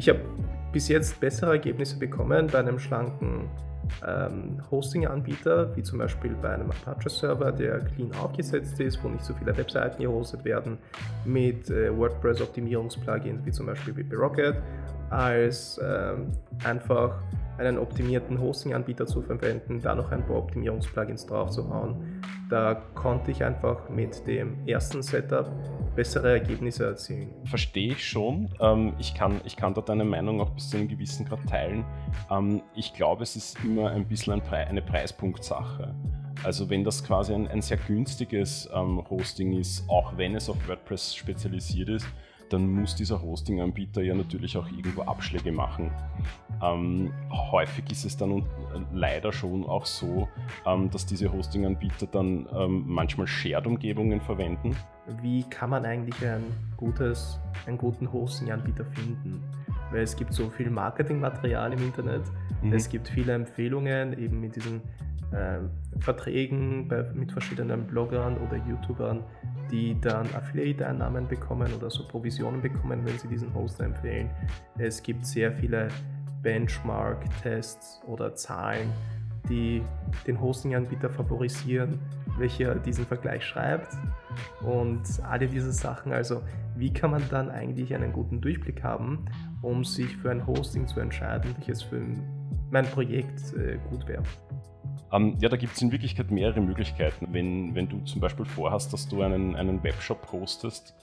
Ich habe bis jetzt bessere Ergebnisse bekommen bei einem schlanken ähm, Hosting-Anbieter, wie zum Beispiel bei einem Apache-Server, der clean aufgesetzt ist, wo nicht so viele Webseiten gehostet werden, mit äh, WordPress-Optimierungs-Plugins wie zum Beispiel WP Rocket, als ähm, einfach einen optimierten Hosting-Anbieter zu verwenden, da noch ein paar Optimierungsplugins drauf zu hauen. Da konnte ich einfach mit dem ersten Setup bessere Ergebnisse erzielen. Verstehe ich schon. Ähm, ich, kann, ich kann da deine Meinung auch bis zu einem gewissen Grad teilen. Ähm, ich glaube, es ist immer ein bisschen eine Preispunktsache. Also wenn das quasi ein, ein sehr günstiges ähm, Hosting ist, auch wenn es auf WordPress spezialisiert ist, dann muss dieser Hosting-Anbieter ja natürlich auch irgendwo Abschläge machen. Ähm, häufig ist es dann leider schon auch so, ähm, dass diese Hosting-Anbieter dann ähm, manchmal Shared-Umgebungen verwenden. Wie kann man eigentlich ein gutes, einen guten Hosting-Anbieter finden? Weil es gibt so viel Marketingmaterial im Internet, mhm. es gibt viele Empfehlungen eben mit diesen äh, Verträgen bei, mit verschiedenen Bloggern oder YouTubern, die dann Affiliate-Einnahmen bekommen oder so Provisionen bekommen, wenn sie diesen Hoster empfehlen. Es gibt sehr viele Benchmark-Tests oder Zahlen, die den Hosting-Anbieter favorisieren, welcher diesen Vergleich schreibt und alle diese Sachen. Also wie kann man dann eigentlich einen guten Durchblick haben, um sich für ein Hosting zu entscheiden, welches für mein Projekt äh, gut wäre? Ähm, ja, da gibt es in Wirklichkeit mehrere Möglichkeiten. Wenn, wenn du zum Beispiel vorhast, dass du einen, einen Webshop hostest,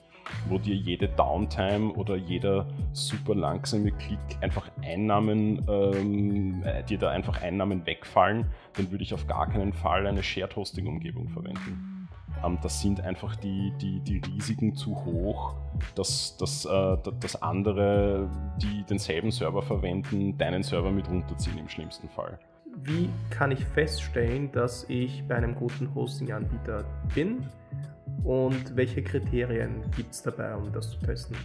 wo dir jede Downtime oder jeder super langsame Klick einfach Einnahmen, ähm, äh, dir da einfach Einnahmen wegfallen, dann würde ich auf gar keinen Fall eine Shared Hosting Umgebung verwenden. Ähm, das sind einfach die, die, die Risiken zu hoch, dass, dass, äh, dass andere, die denselben Server verwenden, deinen Server mit runterziehen im schlimmsten Fall wie kann ich feststellen, dass ich bei einem guten Hosting-Anbieter bin und welche Kriterien gibt es dabei, um das zu testen?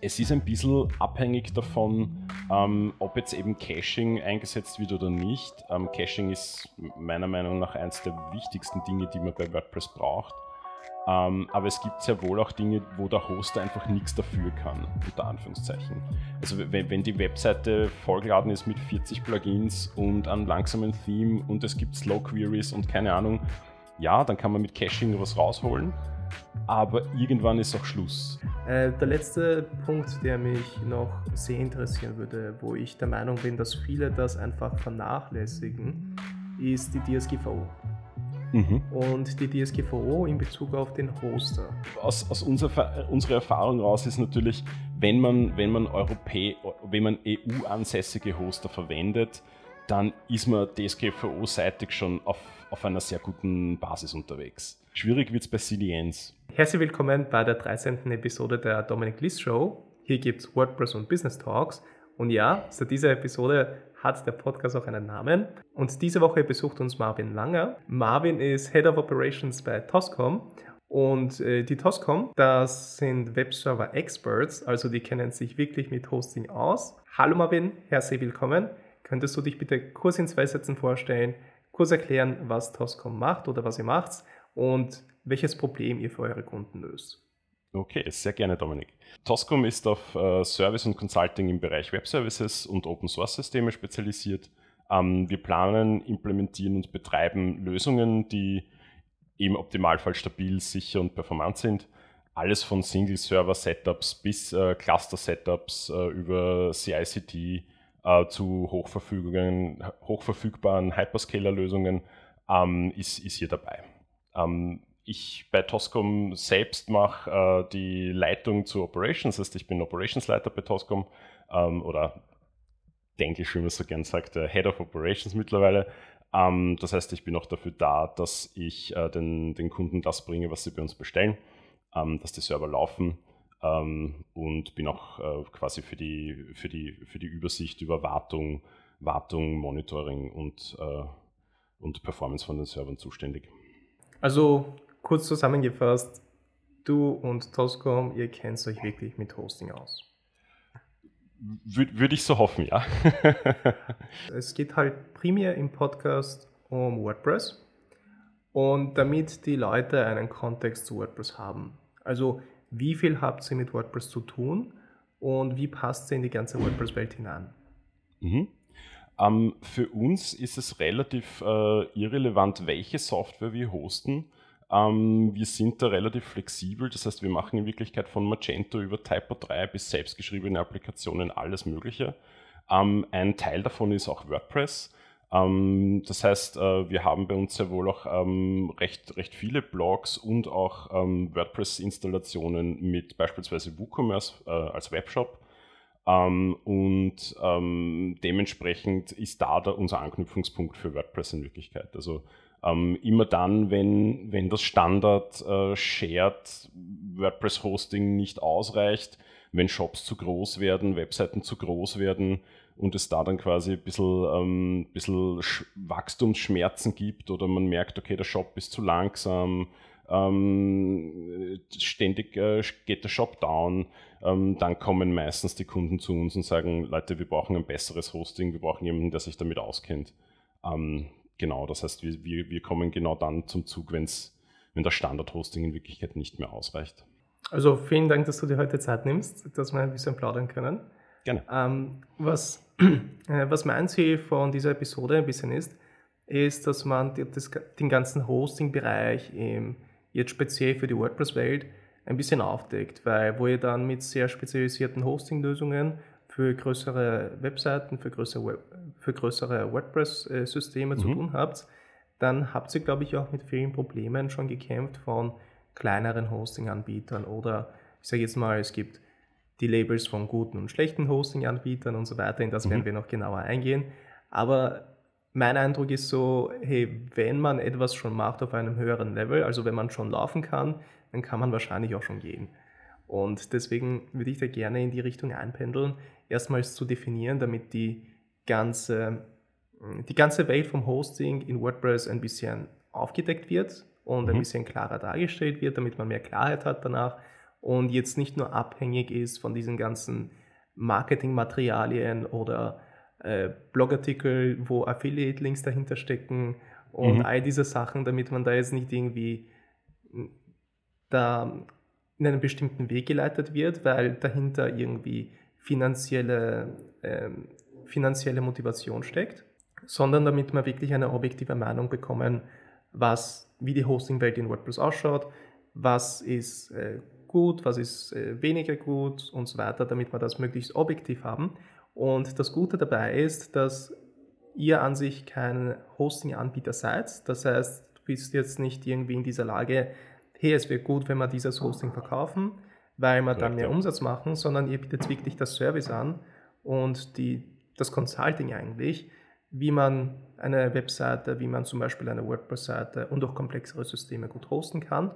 Es ist ein bisschen abhängig davon, ähm, ob jetzt eben Caching eingesetzt wird oder nicht. Ähm, Caching ist meiner Meinung nach eines der wichtigsten Dinge, die man bei WordPress braucht. Ähm, aber es gibt sehr wohl auch Dinge, wo der Hoster einfach nichts dafür kann, unter Anführungszeichen. Also wenn, wenn die Webseite vollgeladen ist mit 40 Plugins und einem langsamen Theme und es gibt Slow Queries und keine Ahnung, ja, dann kann man mit Caching was rausholen, aber irgendwann ist auch Schluss. Äh, der letzte Punkt, der mich noch sehr interessieren würde, wo ich der Meinung bin, dass viele das einfach vernachlässigen, ist die DSGVO mhm. und die DSGVO in Bezug auf den Hoster. Aus, aus unserer, unserer Erfahrung raus ist natürlich, wenn man, wenn man, Europä wenn man EU-ansässige Hoster verwendet, dann ist man DSGVO-seitig schon auf, auf einer sehr guten Basis unterwegs. Schwierig wird es bei CDNs. Herzlich willkommen bei der 13. Episode der Dominic List Show. Hier gibt es WordPress und Business Talks. Und ja, seit dieser Episode hat der Podcast auch einen Namen. Und diese Woche besucht uns Marvin Langer. Marvin ist Head of Operations bei Toscom. Und äh, die Toscom, das sind Webserver-Experts, also die kennen sich wirklich mit Hosting aus. Hallo Marvin, herzlich willkommen. Könntest du dich bitte kurz in zwei Sätzen vorstellen, kurz erklären, was Toscom macht oder was ihr macht und welches Problem ihr für eure Kunden löst? Okay, sehr gerne, Dominik. Toscom ist auf äh, Service und Consulting im Bereich Web Services und Open Source Systeme spezialisiert. Ähm, wir planen, implementieren und betreiben Lösungen, die im Optimalfall stabil, sicher und performant sind. Alles von Single-Server-Setups bis äh, Cluster-Setups äh, über CICD äh, zu hochverfügbaren Hyperscaler-Lösungen ähm, ist, ist hier dabei. Ähm, ich bei Toscom selbst mache äh, die Leitung zu Operations, das heißt, ich bin Operationsleiter bei Toscom ähm, oder Englisch, wie man so gern sagt, äh, Head of Operations mittlerweile. Ähm, das heißt, ich bin auch dafür da, dass ich äh, den, den Kunden das bringe, was sie bei uns bestellen, ähm, dass die Server laufen ähm, und bin auch äh, quasi für die, für, die, für die Übersicht über Wartung, Wartung Monitoring und, äh, und Performance von den Servern zuständig. Also kurz zusammengefasst, du und Toscom, ihr kennt euch wirklich mit Hosting aus. Würde ich so hoffen, ja. es geht halt primär im Podcast um WordPress und damit die Leute einen Kontext zu WordPress haben. Also wie viel habt ihr mit WordPress zu tun und wie passt sie in die ganze WordPress-Welt hinein? Mhm. Ähm, für uns ist es relativ äh, irrelevant, welche Software wir hosten. Ähm, wir sind da relativ flexibel, das heißt, wir machen in Wirklichkeit von Magento über Typo 3 bis selbstgeschriebene Applikationen alles Mögliche. Ähm, ein Teil davon ist auch WordPress. Ähm, das heißt, äh, wir haben bei uns sehr wohl auch ähm, recht, recht viele Blogs und auch ähm, WordPress-Installationen mit beispielsweise WooCommerce äh, als Webshop. Ähm, und ähm, dementsprechend ist da, da unser Anknüpfungspunkt für WordPress in Wirklichkeit. Also ähm, immer dann, wenn, wenn das Standard äh, Shared WordPress Hosting nicht ausreicht, wenn Shops zu groß werden, Webseiten zu groß werden und es da dann quasi ein bisschen, ähm, bisschen Wachstumsschmerzen gibt oder man merkt, okay, der Shop ist zu langsam, ähm, ständig äh, geht der Shop down, ähm, dann kommen meistens die Kunden zu uns und sagen, Leute, wir brauchen ein besseres Hosting, wir brauchen jemanden, der sich damit auskennt. Ähm, genau, das heißt, wir, wir, wir kommen genau dann zum Zug, wenn's, wenn das Standard-Hosting in Wirklichkeit nicht mehr ausreicht. Also vielen Dank, dass du dir heute Zeit nimmst, dass wir ein bisschen plaudern können. Gerne. Ähm, was, äh, was mein Ziel von dieser Episode ein bisschen ist, ist, dass man die, das, den ganzen Hosting-Bereich jetzt speziell für die WordPress-Welt ein bisschen aufdeckt, weil wo ihr dann mit sehr spezialisierten Hosting-Lösungen für größere Webseiten, für größere, Web, für größere WordPress-Systeme mhm. zu tun habt, dann habt ihr, glaube ich, auch mit vielen Problemen schon gekämpft von kleineren Hosting-Anbietern oder ich sage jetzt mal, es gibt die Labels von guten und schlechten Hosting-Anbietern und so weiter, in das mhm. werden wir noch genauer eingehen. Aber mein Eindruck ist so, hey, wenn man etwas schon macht auf einem höheren Level, also wenn man schon laufen kann, dann kann man wahrscheinlich auch schon gehen. Und deswegen würde ich da gerne in die Richtung einpendeln, erstmals zu definieren, damit die ganze, die ganze Welt vom Hosting in WordPress ein bisschen aufgedeckt wird und ein mhm. bisschen klarer dargestellt wird, damit man mehr Klarheit hat danach und jetzt nicht nur abhängig ist von diesen ganzen Marketingmaterialien oder äh, Blogartikel, wo Affiliate-Links dahinter stecken und mhm. all diese Sachen, damit man da jetzt nicht irgendwie da in einen bestimmten Weg geleitet wird, weil dahinter irgendwie finanzielle, ähm, finanzielle Motivation steckt, sondern damit wir wirklich eine objektive Meinung bekommen, was, wie die Hosting-Welt in WordPress ausschaut, was ist äh, gut, was ist äh, weniger gut und so weiter, damit wir das möglichst objektiv haben. Und das Gute dabei ist, dass ihr an sich kein Hosting-Anbieter seid. Das heißt, du bist jetzt nicht irgendwie in dieser Lage, hey, es wäre gut, wenn wir dieses Hosting verkaufen, weil wir dann mehr Umsatz machen, sondern ihr bietet wirklich das Service an und die, das Consulting eigentlich, wie man eine Webseite, wie man zum Beispiel eine WordPress-Seite und auch komplexere Systeme gut hosten kann.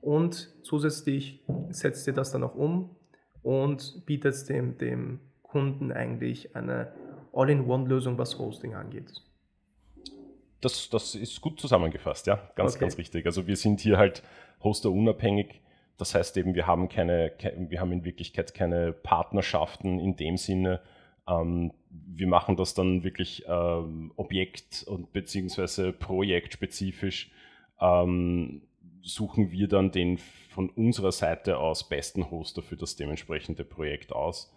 Und zusätzlich setzt ihr das dann auch um und bietet dem, dem Kunden eigentlich eine All-in-One-Lösung, was Hosting angeht. Das, das ist gut zusammengefasst, ja, ganz, okay. ganz richtig. Also wir sind hier halt Hoster unabhängig. Das heißt eben, wir haben keine, wir haben in Wirklichkeit keine Partnerschaften in dem Sinne. Ähm, wir machen das dann wirklich ähm, Objekt- und beziehungsweise projektspezifisch. Ähm, suchen wir dann den von unserer Seite aus besten Hoster für das dementsprechende Projekt aus.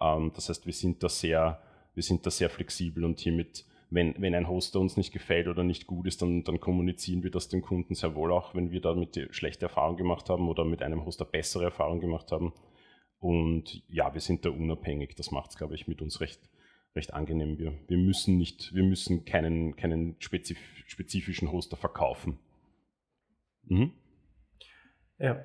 Ähm, das heißt, wir sind da sehr, wir sind da sehr flexibel und hiermit wenn, wenn ein Hoster uns nicht gefällt oder nicht gut ist, dann, dann kommunizieren wir das dem Kunden sehr wohl auch, wenn wir damit schlechte Erfahrung gemacht haben oder mit einem Hoster bessere Erfahrung gemacht haben. Und ja, wir sind da unabhängig. Das macht es, glaube ich, mit uns recht, recht angenehm. Wir, wir müssen nicht, wir müssen keinen, keinen spezif spezifischen Hoster verkaufen. Mhm. Ja,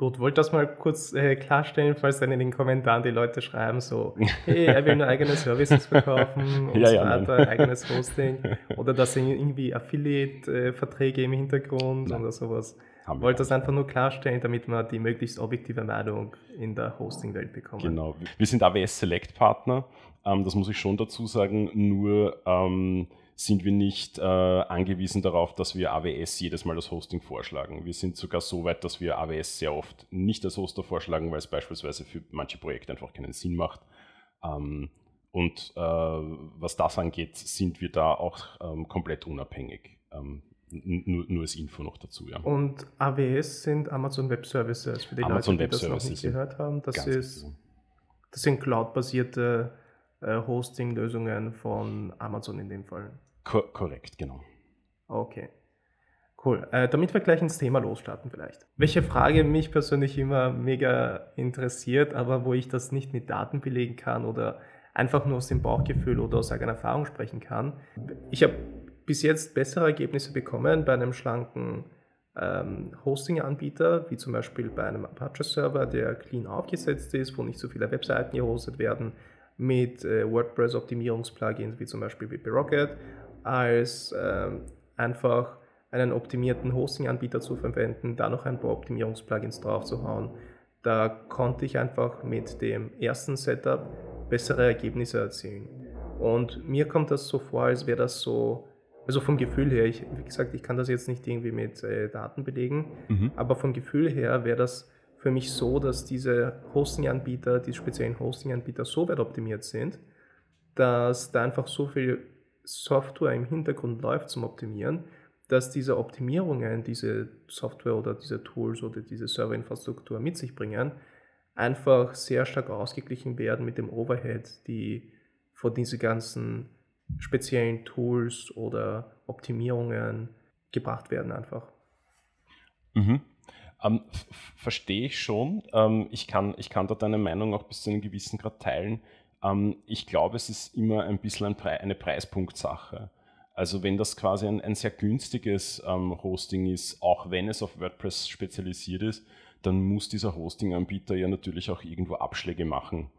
Gut, wollte das mal kurz äh, klarstellen, falls dann in den Kommentaren die Leute schreiben so, hey, er will nur eigene Services verkaufen und ja, so weiter, ja, eigenes Hosting oder das sind irgendwie Affiliate-Verträge im Hintergrund Nein. oder sowas. Haben wollte das einfach nur klarstellen, damit wir die möglichst objektive Meinung in der Hosting-Welt bekommen. Genau. Wir sind AWS Select Partner, ähm, das muss ich schon dazu sagen, nur ähm, sind wir nicht äh, angewiesen darauf, dass wir AWS jedes Mal das Hosting vorschlagen. Wir sind sogar so weit, dass wir AWS sehr oft nicht als Hoster vorschlagen, weil es beispielsweise für manche Projekte einfach keinen Sinn macht. Ähm, und äh, was das angeht, sind wir da auch ähm, komplett unabhängig. Ähm, nur, nur als Info noch dazu, ja. Und AWS sind Amazon Web Services, für die Amazon Leute, die das noch nicht gehört haben. Das ist Das sind cloud-basierte äh, Hosting-Lösungen von Amazon in dem Fall. Ko korrekt, genau. Okay. Cool. Äh, damit wir gleich ins Thema losstarten vielleicht. Welche Frage mich persönlich immer mega interessiert, aber wo ich das nicht mit Daten belegen kann oder einfach nur aus dem Bauchgefühl oder aus eigener Erfahrung sprechen kann. Ich habe bis jetzt bessere Ergebnisse bekommen bei einem schlanken ähm, Hosting-Anbieter, wie zum Beispiel bei einem Apache-Server, der clean aufgesetzt ist, wo nicht so viele Webseiten gehostet werden, mit äh, WordPress-Optimierungs-Plugins wie zum Beispiel WP Rocket, als ähm, einfach einen optimierten Hosting-Anbieter zu verwenden, da noch ein paar Optimierungsplugins drauf zu hauen. Da konnte ich einfach mit dem ersten Setup bessere Ergebnisse erzielen. Und mir kommt das so vor, als wäre das so, also vom Gefühl her, ich, wie gesagt, ich kann das jetzt nicht irgendwie mit äh, Daten belegen, mhm. aber vom Gefühl her wäre das für mich so, dass diese Hosting-Anbieter, die speziellen Hosting-Anbieter so weit optimiert sind, dass da einfach so viel Software im Hintergrund läuft zum Optimieren, dass diese Optimierungen, diese Software oder diese Tools oder diese Serverinfrastruktur mit sich bringen, einfach sehr stark ausgeglichen werden mit dem Overhead, die von diesen ganzen speziellen Tools oder Optimierungen gebracht werden einfach. Mhm. Ähm, Verstehe ich schon. Ähm, ich, kann, ich kann da deine Meinung auch bis zu einem gewissen Grad teilen. Ähm, ich glaube, es ist immer ein bisschen eine Preispunktsache. Also wenn das quasi ein, ein sehr günstiges ähm, Hosting ist, auch wenn es auf WordPress spezialisiert ist, dann muss dieser Hosting-Anbieter ja natürlich auch irgendwo Abschläge machen.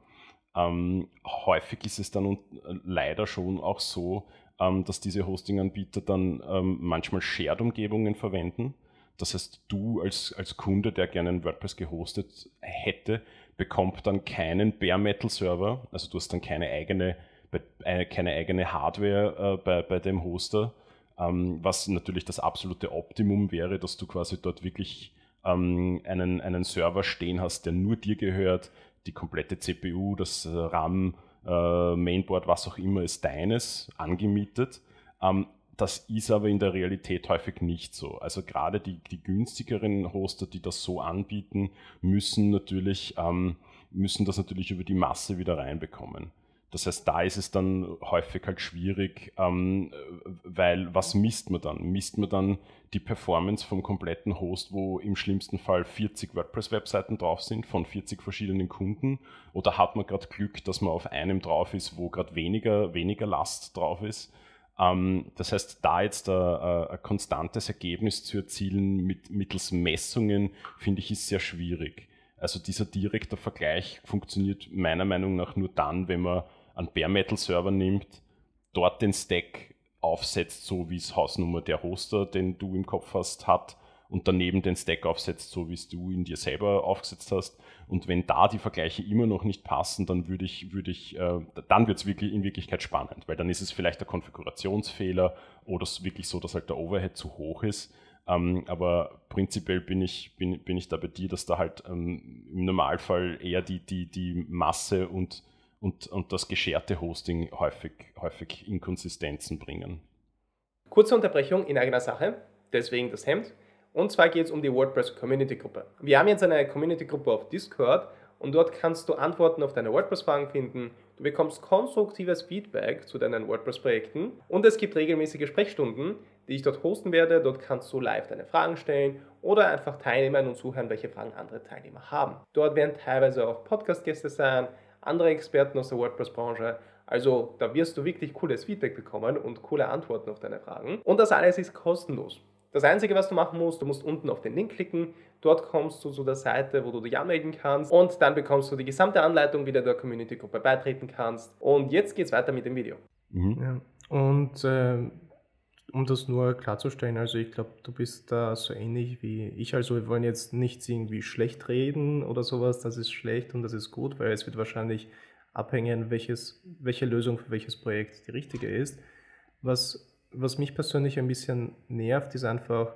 Ähm, häufig ist es dann leider schon auch so, ähm, dass diese Hosting-Anbieter dann ähm, manchmal Shared-Umgebungen verwenden. Das heißt, du als, als Kunde, der gerne WordPress gehostet hätte, bekommt dann keinen Bare Metal Server. Also du hast dann keine eigene, äh, keine eigene Hardware äh, bei, bei dem Hoster, ähm, was natürlich das absolute Optimum wäre, dass du quasi dort wirklich ähm, einen, einen Server stehen hast, der nur dir gehört, die komplette CPU, das äh, RAM, Mainboard, was auch immer ist deines, angemietet. Ähm, das ist aber in der Realität häufig nicht so. Also gerade die, die günstigeren Hoster, die das so anbieten, müssen natürlich, ähm, müssen das natürlich über die Masse wieder reinbekommen. Das heißt, da ist es dann häufig halt schwierig, ähm, weil was misst man dann? Misst man dann die Performance vom kompletten Host, wo im schlimmsten Fall 40 WordPress-Webseiten drauf sind von 40 verschiedenen Kunden? Oder hat man gerade Glück, dass man auf einem drauf ist, wo gerade weniger, weniger Last drauf ist? Ähm, das heißt, da jetzt ein, konstantes Ergebnis zu erzielen mit, mittels Messungen, finde ich, ist sehr schwierig. Also dieser direkte Vergleich funktioniert meiner Meinung nach nur dann, wenn man einen Bare Metal Server nimmt, dort den Stack aufsetzt, so wie es Hausnummer der Hoster, den du im Kopf hast, hat und daneben den Stack aufsetzt, so wie es du in dir selber aufgesetzt hast. Und wenn da die Vergleiche immer noch nicht passen, dann würde ich, würde ich, äh, dann wird es wirklich in Wirklichkeit spannend, weil dann ist es vielleicht der Konfigurationsfehler oder es wirklich so, dass halt der Overhead zu hoch ist. Ähm, aber prinzipiell bin ich, bin, bin ich da bei dir, dass da halt ähm, im Normalfall eher die, die, die Masse und und, und das gescherte Hosting häufig, häufig Inkonsistenzen bringen. Kurze Unterbrechung in eigener Sache, deswegen das Hemd. Und zwar geht es um die WordPress Community Gruppe. Wir haben jetzt eine Community Gruppe auf Discord und dort kannst du Antworten auf deine WordPress-Fragen finden. Du bekommst konstruktives Feedback zu deinen WordPress-Projekten und es gibt regelmäßige Sprechstunden, die ich dort hosten werde. Dort kannst du live deine Fragen stellen oder einfach teilnehmen und zuhören, welche Fragen andere Teilnehmer haben. Dort werden teilweise auch Podcast-Gäste sein, andere Experten aus der WordPress-Branche. Also da wirst du wirklich cooles Feedback bekommen und coole Antworten auf deine Fragen. Und das alles ist kostenlos. Das Einzige, was du machen musst, du musst unten auf den Link klicken. Dort kommst du zu der Seite, wo du dich anmelden kannst. Und dann bekommst du die gesamte Anleitung, wie du der Community-Gruppe beitreten kannst. Und jetzt geht's weiter mit dem Video. Mhm. Ja. Und äh, um das nur klarzustellen, also ich glaube, du bist da so ähnlich wie ich. Also wir wollen jetzt nicht irgendwie schlecht reden oder sowas, das ist schlecht und das ist gut, weil es wird wahrscheinlich abhängen, welches, welche Lösung für welches Projekt die richtige ist. Was, was mich persönlich ein bisschen nervt, ist einfach,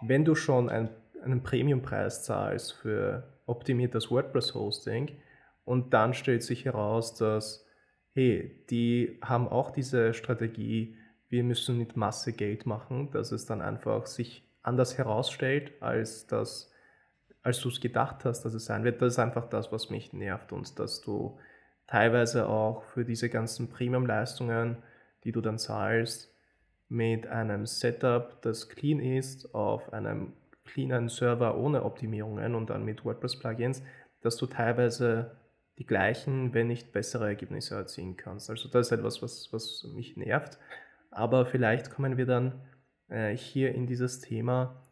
wenn du schon ein, einen Premiumpreis zahlst für optimiertes WordPress-Hosting und dann stellt sich heraus, dass, hey, die haben auch diese Strategie, wir müssen mit Masse Geld machen, dass es dann einfach sich anders herausstellt, als, das, als du es gedacht hast, dass es sein wird. Das ist einfach das, was mich nervt und dass du teilweise auch für diese ganzen Premium-Leistungen, die du dann zahlst, mit einem Setup, das clean ist, auf einem cleanen Server ohne Optimierungen und dann mit WordPress-Plugins, dass du teilweise die gleichen, wenn nicht bessere Ergebnisse erzielen kannst. Also das ist etwas, was, was mich nervt. Aber vielleicht kommen wir dann äh, hier in dieses Thema,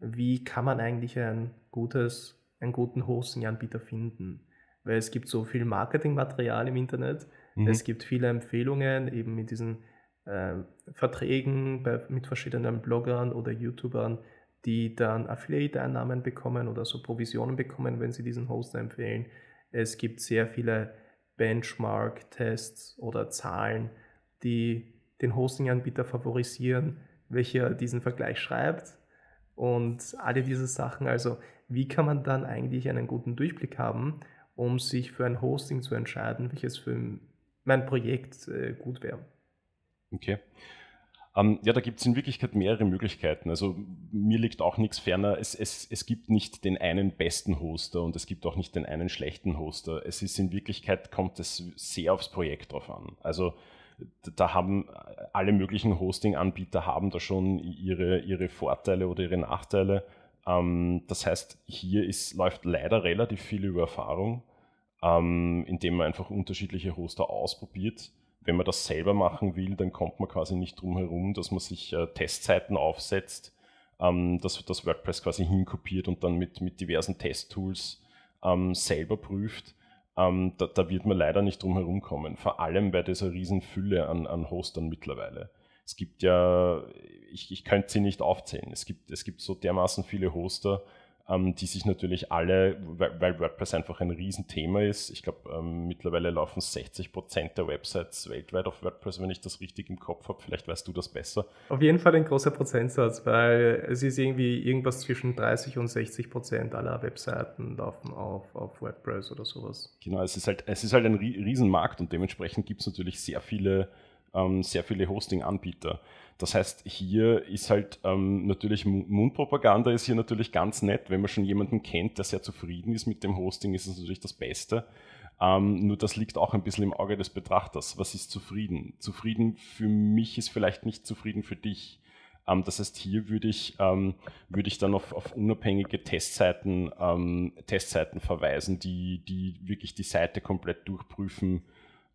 wie kann man eigentlich ein gutes, einen guten Hosting-Anbieter finden? Weil es gibt so viel Marketingmaterial im Internet, mhm. es gibt viele Empfehlungen eben mit diesen äh, Verträgen bei, mit verschiedenen Bloggern oder YouTubern, die dann Affiliate-Einnahmen bekommen oder so Provisionen bekommen, wenn sie diesen Hoster empfehlen. Es gibt sehr viele Benchmark-Tests oder Zahlen, die den Hosting-Anbieter favorisieren, welcher diesen Vergleich schreibt und alle diese Sachen. Also wie kann man dann eigentlich einen guten Durchblick haben, um sich für ein Hosting zu entscheiden, welches für mein Projekt äh, gut wäre? Okay. Ähm, ja, da gibt es in Wirklichkeit mehrere Möglichkeiten. Also mir liegt auch nichts ferner. Es, es, es gibt nicht den einen besten Hoster und es gibt auch nicht den einen schlechten Hoster. Es ist in Wirklichkeit, kommt es sehr aufs Projekt drauf an. Also da haben alle möglichen Hosting-Anbieter haben da schon ihre, ihre Vorteile oder ihre Nachteile. Ähm, das heißt, hier ist, läuft leider relativ viel über Erfahrung, ähm, indem man einfach unterschiedliche Hoster ausprobiert wenn man das selber machen will, dann kommt man quasi nicht drum herum, dass man sich äh, Testzeiten aufsetzt, ähm, dass das WordPress quasi hinkopiert und dann mit, mit diversen Testtools ähm, selber prüft. Ähm, da, da, wird man leider nicht drum herum kommen, vor allem bei dieser riesen Fülle an, an Hostern mittlerweile. Es gibt ja, ich, ich könnte sie nicht aufzählen, es gibt, es gibt so dermaßen viele Hoster, ähm, die sich natürlich alle, weil, WordPress einfach ein Riesenthema ist, ich glaube, ähm, mittlerweile laufen 60 Prozent der Websites weltweit auf WordPress, wenn ich das richtig im Kopf habe. Vielleicht weißt du das besser. Auf jeden Fall ein großer Prozentsatz, weil es ist irgendwie irgendwas zwischen 30 und 60 Prozent aller Webseiten laufen auf, auf WordPress oder sowas. Genau, es ist halt, es ist halt ein Riesenmarkt und dementsprechend gibt es natürlich sehr viele, ähm, sehr viele Hosting-Anbieter. Das heißt, hier ist halt ähm, natürlich Mundpropaganda ist hier natürlich ganz nett. Wenn man schon jemanden kennt, der sehr zufrieden ist mit dem Hosting, ist es natürlich das Beste. Ähm, nur das liegt auch ein bisschen im Auge des Betrachters. Was ist zufrieden? Zufrieden für mich ist vielleicht nicht zufrieden für dich. Ähm, das heißt, hier würde ich, ähm, würde ich dann auf, auf unabhängige Testseiten, ähm, Testseiten verweisen, die, die wirklich die Seite komplett durchprüfen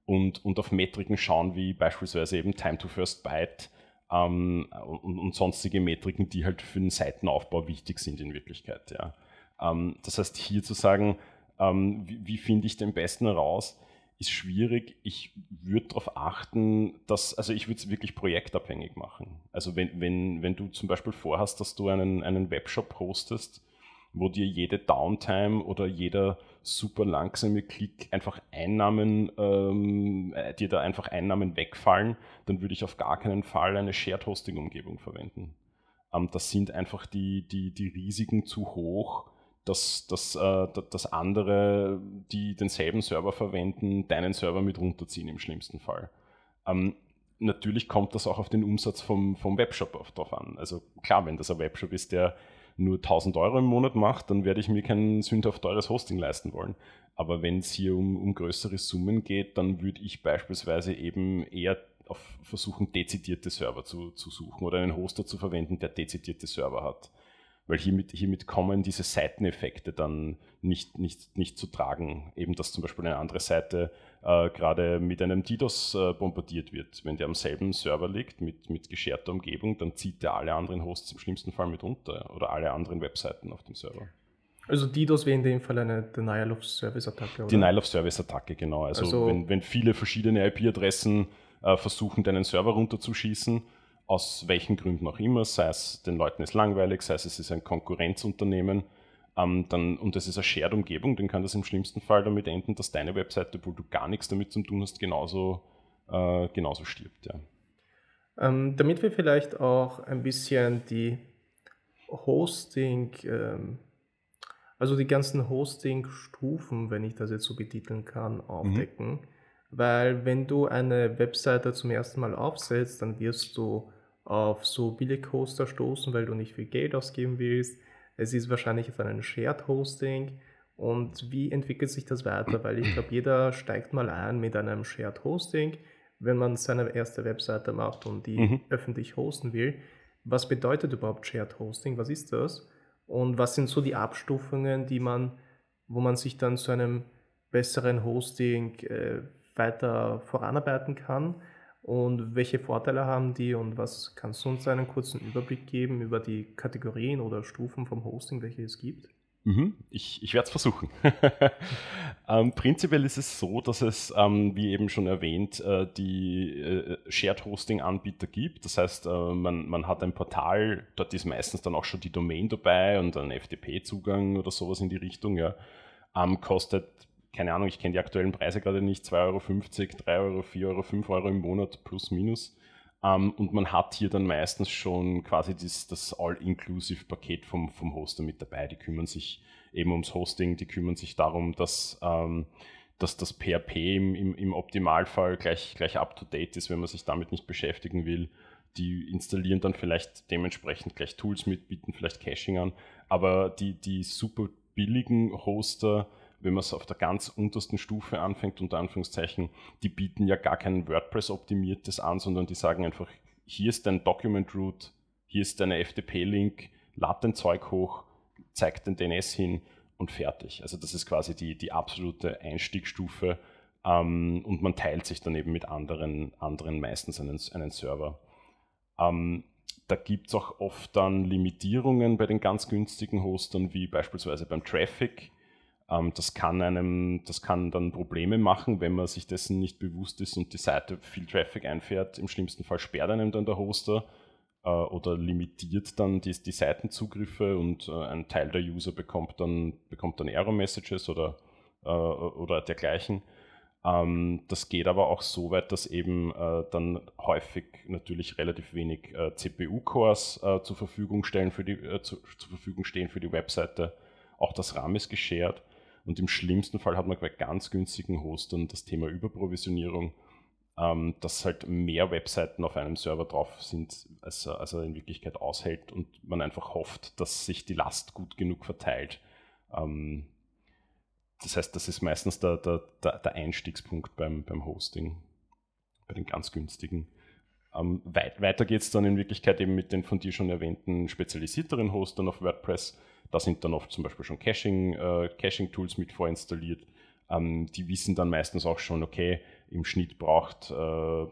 und, und auf Metriken schauen, wie beispielsweise eben Time to First Byte ähm, und, und, sonstige Metriken, die halt für den Seitenaufbau wichtig sind in Wirklichkeit. Ja. Ähm, das heißt, hier zu sagen, ähm, wie, wie finde ich den besten heraus, ist schwierig. Ich würde darauf achten, dass, also ich würde es wirklich projektabhängig machen. Also wenn, wenn, wenn du zum Beispiel vorhast, dass du einen, einen Webshop hostest, wo dir jede Downtime oder jeder super langsame Klick einfach Einnahmen, ähm, äh, dir da einfach Einnahmen wegfallen, dann würde ich auf gar keinen Fall eine Shared Hosting Umgebung verwenden. Ähm, das sind einfach die, die, die Risiken zu hoch, dass, dass, äh, dass andere, die denselben Server verwenden, deinen Server mit runterziehen im schlimmsten Fall. Ähm, natürlich kommt das auch auf den Umsatz vom, vom Webshop drauf an. Also klar, wenn das ein Webshop ist, der nur 1000 Euro im Monat macht, dann werde ich mir kein sündhaft teures Hosting leisten wollen. Aber wenn es hier um, um größere Summen geht, dann würde ich beispielsweise eben eher versuchen, dezidierte Server zu, zu suchen oder einen Hoster zu verwenden, der dezidierte Server hat weil hiermit, hiermit kommen diese Seiteneffekte dann nicht, nicht, nicht zu tragen. Eben, dass zum Beispiel eine andere Seite äh, gerade mit einem DDoS äh, bombardiert wird. Wenn der am selben Server liegt, mit, mit gescherter Umgebung, dann zieht der alle anderen Hosts im schlimmsten Fall mit runter oder alle anderen Webseiten auf dem Server. Also DDoS wäre in dem Fall eine Denial of Service Attacke, oder? Denial of Service Attacke, genau. Also, also wenn, wenn viele verschiedene IP-Adressen äh, versuchen, deinen Server runterzuschießen, aus welchen Gründen auch immer, sei es den Leuten ist langweilig, sei es es ist ein Konkurrenzunternehmen, ähm, dann, und es ist eine Shared-Umgebung, dann kann das im schlimmsten Fall damit enden, dass deine Webseite, obwohl du gar nichts damit zu tun hast, genauso, äh, genauso stirbt. Ja. Ähm, damit wir vielleicht auch ein bisschen die Hosting, ähm, also die ganzen Hosting-Stufen, wenn ich das jetzt so betiteln kann, aufdecken. Mhm. Weil wenn du eine Webseite zum ersten Mal aufsetzt, dann wirst du auf so Billig-Hoster stoßen, weil du nicht viel Geld ausgeben willst. Es ist wahrscheinlich jetzt ein Shared Hosting Und wie entwickelt sich das weiter? Weil ich glaube, jeder steigt mal ein mit einem Shared Hosting, wenn man seine erste Webseite macht und die mhm. öffentlich hosten will. Was bedeutet überhaupt Shared Hosting? Was ist das? Und was sind so die Abstufungen, die man, wo man sich dann zu einem besseren Hosting äh, weiter voranarbeiten kann? Und welche Vorteile haben die und was kannst du uns einen kurzen Überblick geben über die Kategorien oder Stufen vom Hosting, welche es gibt? Mhm, ich, ich werde es versuchen. ähm, prinzipiell ist es so, dass es, ähm, wie eben schon erwähnt, äh, die äh, Shared Hosting Anbieter gibt. Das heißt, äh, man, man hat ein Portal, dort ist meistens dann auch schon die Domain dabei und ein FTP-Zugang oder sowas in die Richtung. Ja. Ähm, kostet, keine Ahnung, ich kenne die aktuellen Preise gerade nicht, 2,50 Euro, 3 Euro, 4 Euro, 5 Euro im Monat plus minus. Um, ähm, und man hat hier dann meistens schon quasi das, das All-Inclusive-Paket vom, vom Hoster mit dabei. Die kümmern sich eben ums Hosting, die kümmern sich darum, dass, ähm, dass das PHP im, im, im Optimalfall gleich, gleich up-to-date ist, wenn man sich damit nicht beschäftigen will. Die installieren dann vielleicht dementsprechend gleich Tools mit, bieten vielleicht Caching an. Aber die, die super billigen Hoster, wenn man es auf der ganz untersten Stufe anfängt, unter Anführungszeichen, die bieten ja gar kein WordPress-optimiertes an, sondern die sagen einfach, hier ist dein Document-Root, hier ist deine FTP-Link, lad dein Zeug hoch, zeigt den DNS hin und fertig. Also das ist quasi die, die absolute Einstiegsstufe ähm, und man teilt sich dann eben mit anderen, anderen meistens einen, einen Server. Ähm, da gibt es auch oft dann Limitierungen bei den ganz günstigen Hostern, wie beispielsweise beim Traffic. Ähm, das, kann einem, das kann dann Probleme machen, wenn man sich dessen nicht bewusst ist und die Seite viel Traffic einfährt. Im schlimmsten Fall sperrt einem dann der Hoster äh, oder limitiert dann die, die Seitenzugriffe und äh, ein Teil der User bekommt dann, bekommt dann Error-Messages oder, äh, oder dergleichen. Ähm, das geht aber auch so weit, dass eben äh, dann häufig natürlich relativ wenig äh, CPU-Cores äh, zur Verfügung zu, zur Verfügung stehen für die Webseite. Auch das RAM ist geshared. Und im schlimmsten Fall hat man bei ganz günstigen Hostern das Thema Überprovisionierung, ähm, dass halt mehr Webseiten auf einem Server drauf sind, als, als er in Wirklichkeit aushält und man einfach hofft, dass sich die Last gut genug verteilt. Ähm, das heißt, das ist meistens der, der, der Einstiegspunkt beim, beim Hosting, bei den ganz günstigen. Ähm, weit, weiter geht es dann in Wirklichkeit eben mit den von dir schon erwähnten spezialisierteren Hostern auf WordPress. Da sind dann oft zum Beispiel schon Caching, äh, Caching-Tools mit vorinstalliert. Ähm, die wissen dann meistens auch schon, okay, im Schnitt braucht, äh,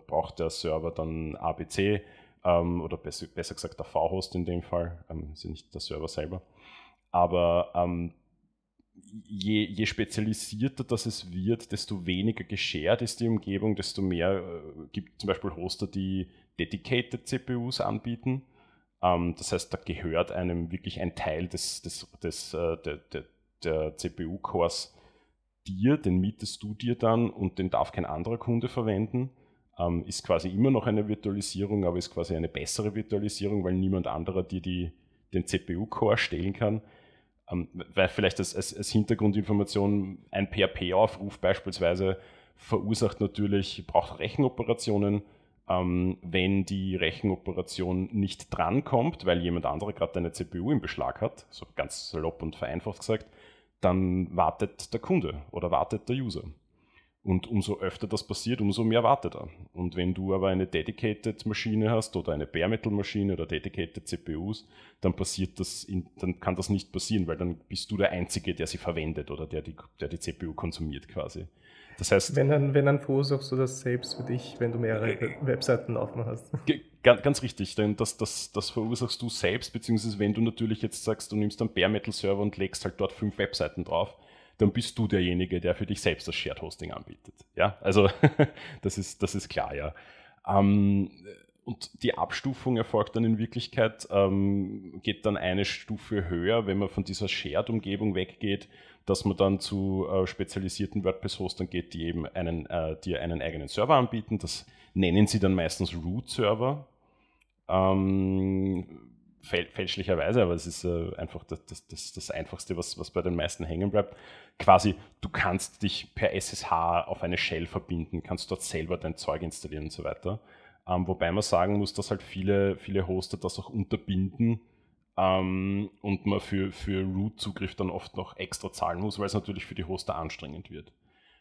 braucht der Server dann ABC ähm, oder besser, besser, gesagt der V-Host in dem Fall, ähm, ist ja nicht der Server selber. Aber ähm, je, je, spezialisierter das es wird, desto weniger geshared ist die Umgebung, desto mehr äh, gibt zum Beispiel Hoster, die dedicated CPUs anbieten. Ähm, das heißt, da gehört einem wirklich ein Teil des, des, des, äh, der, der, der CPU-Cores dir, den mietest du dir dann und den darf kein anderer Kunde verwenden. Ähm, ist quasi immer noch eine Virtualisierung, aber ist quasi eine bessere Virtualisierung, weil niemand anderer dir die, den CPU-Core stehlen kann. Ähm, weil vielleicht als, als, als Hintergrundinformation ein PHP-Aufruf beispielsweise verursacht natürlich, braucht Rechenoperationen. Ähm, wenn die Rechenoperation nicht drankommt, weil jemand anderer gerade deine CPU im Beschlag hat, so ganz salopp und vereinfacht gesagt, dann wartet der Kunde oder wartet der User. Und umso öfter das passiert, umso mehr wartet er. Und wenn du aber eine dedicated Maschine hast oder eine Bare Metal Maschine oder dedicated CPUs, dann passiert das, in, dann kann das nicht passieren, weil dann bist du der Einzige, der sie verwendet oder der die, der die CPU konsumiert quasi. Das heißt, wenn dann, wenn dann verursachst du das selbst für dich, wenn du mehrere äh, Webseiten offen hast. Ganz, ganz richtig, denn das, das, das verursachst du selbst, beziehungsweise wenn du natürlich jetzt sagst, du nimmst einen Bare Metal Server und legst halt dort fünf Webseiten drauf, dann bist du derjenige, der für dich selbst das Shared Hosting anbietet. Ja, also das ist, das ist klar, ja. Ähm, und die Abstufung erfolgt dann in Wirklichkeit, ähm, geht dann eine Stufe höher, wenn man von dieser Shared-Umgebung weggeht, dass man dann zu äh, spezialisierten WordPress-Hostern geht, die eben einen, äh, die einen eigenen Server anbieten. Das nennen sie dann meistens Root-Server. Ähm, fälschlicherweise, aber es ist äh, einfach das, das, das, Einfachste, was, was bei den meisten hängen bleibt. Quasi, du kannst dich per SSH auf eine Shell verbinden, kannst dort selber dein Zeug installieren und so weiter. Ähm, wobei man sagen muss, dass halt viele, viele Hoster das auch unterbinden, ähm, und man für, für Root-Zugriff dann oft noch extra zahlen muss, weil es natürlich für die Hoster anstrengend wird.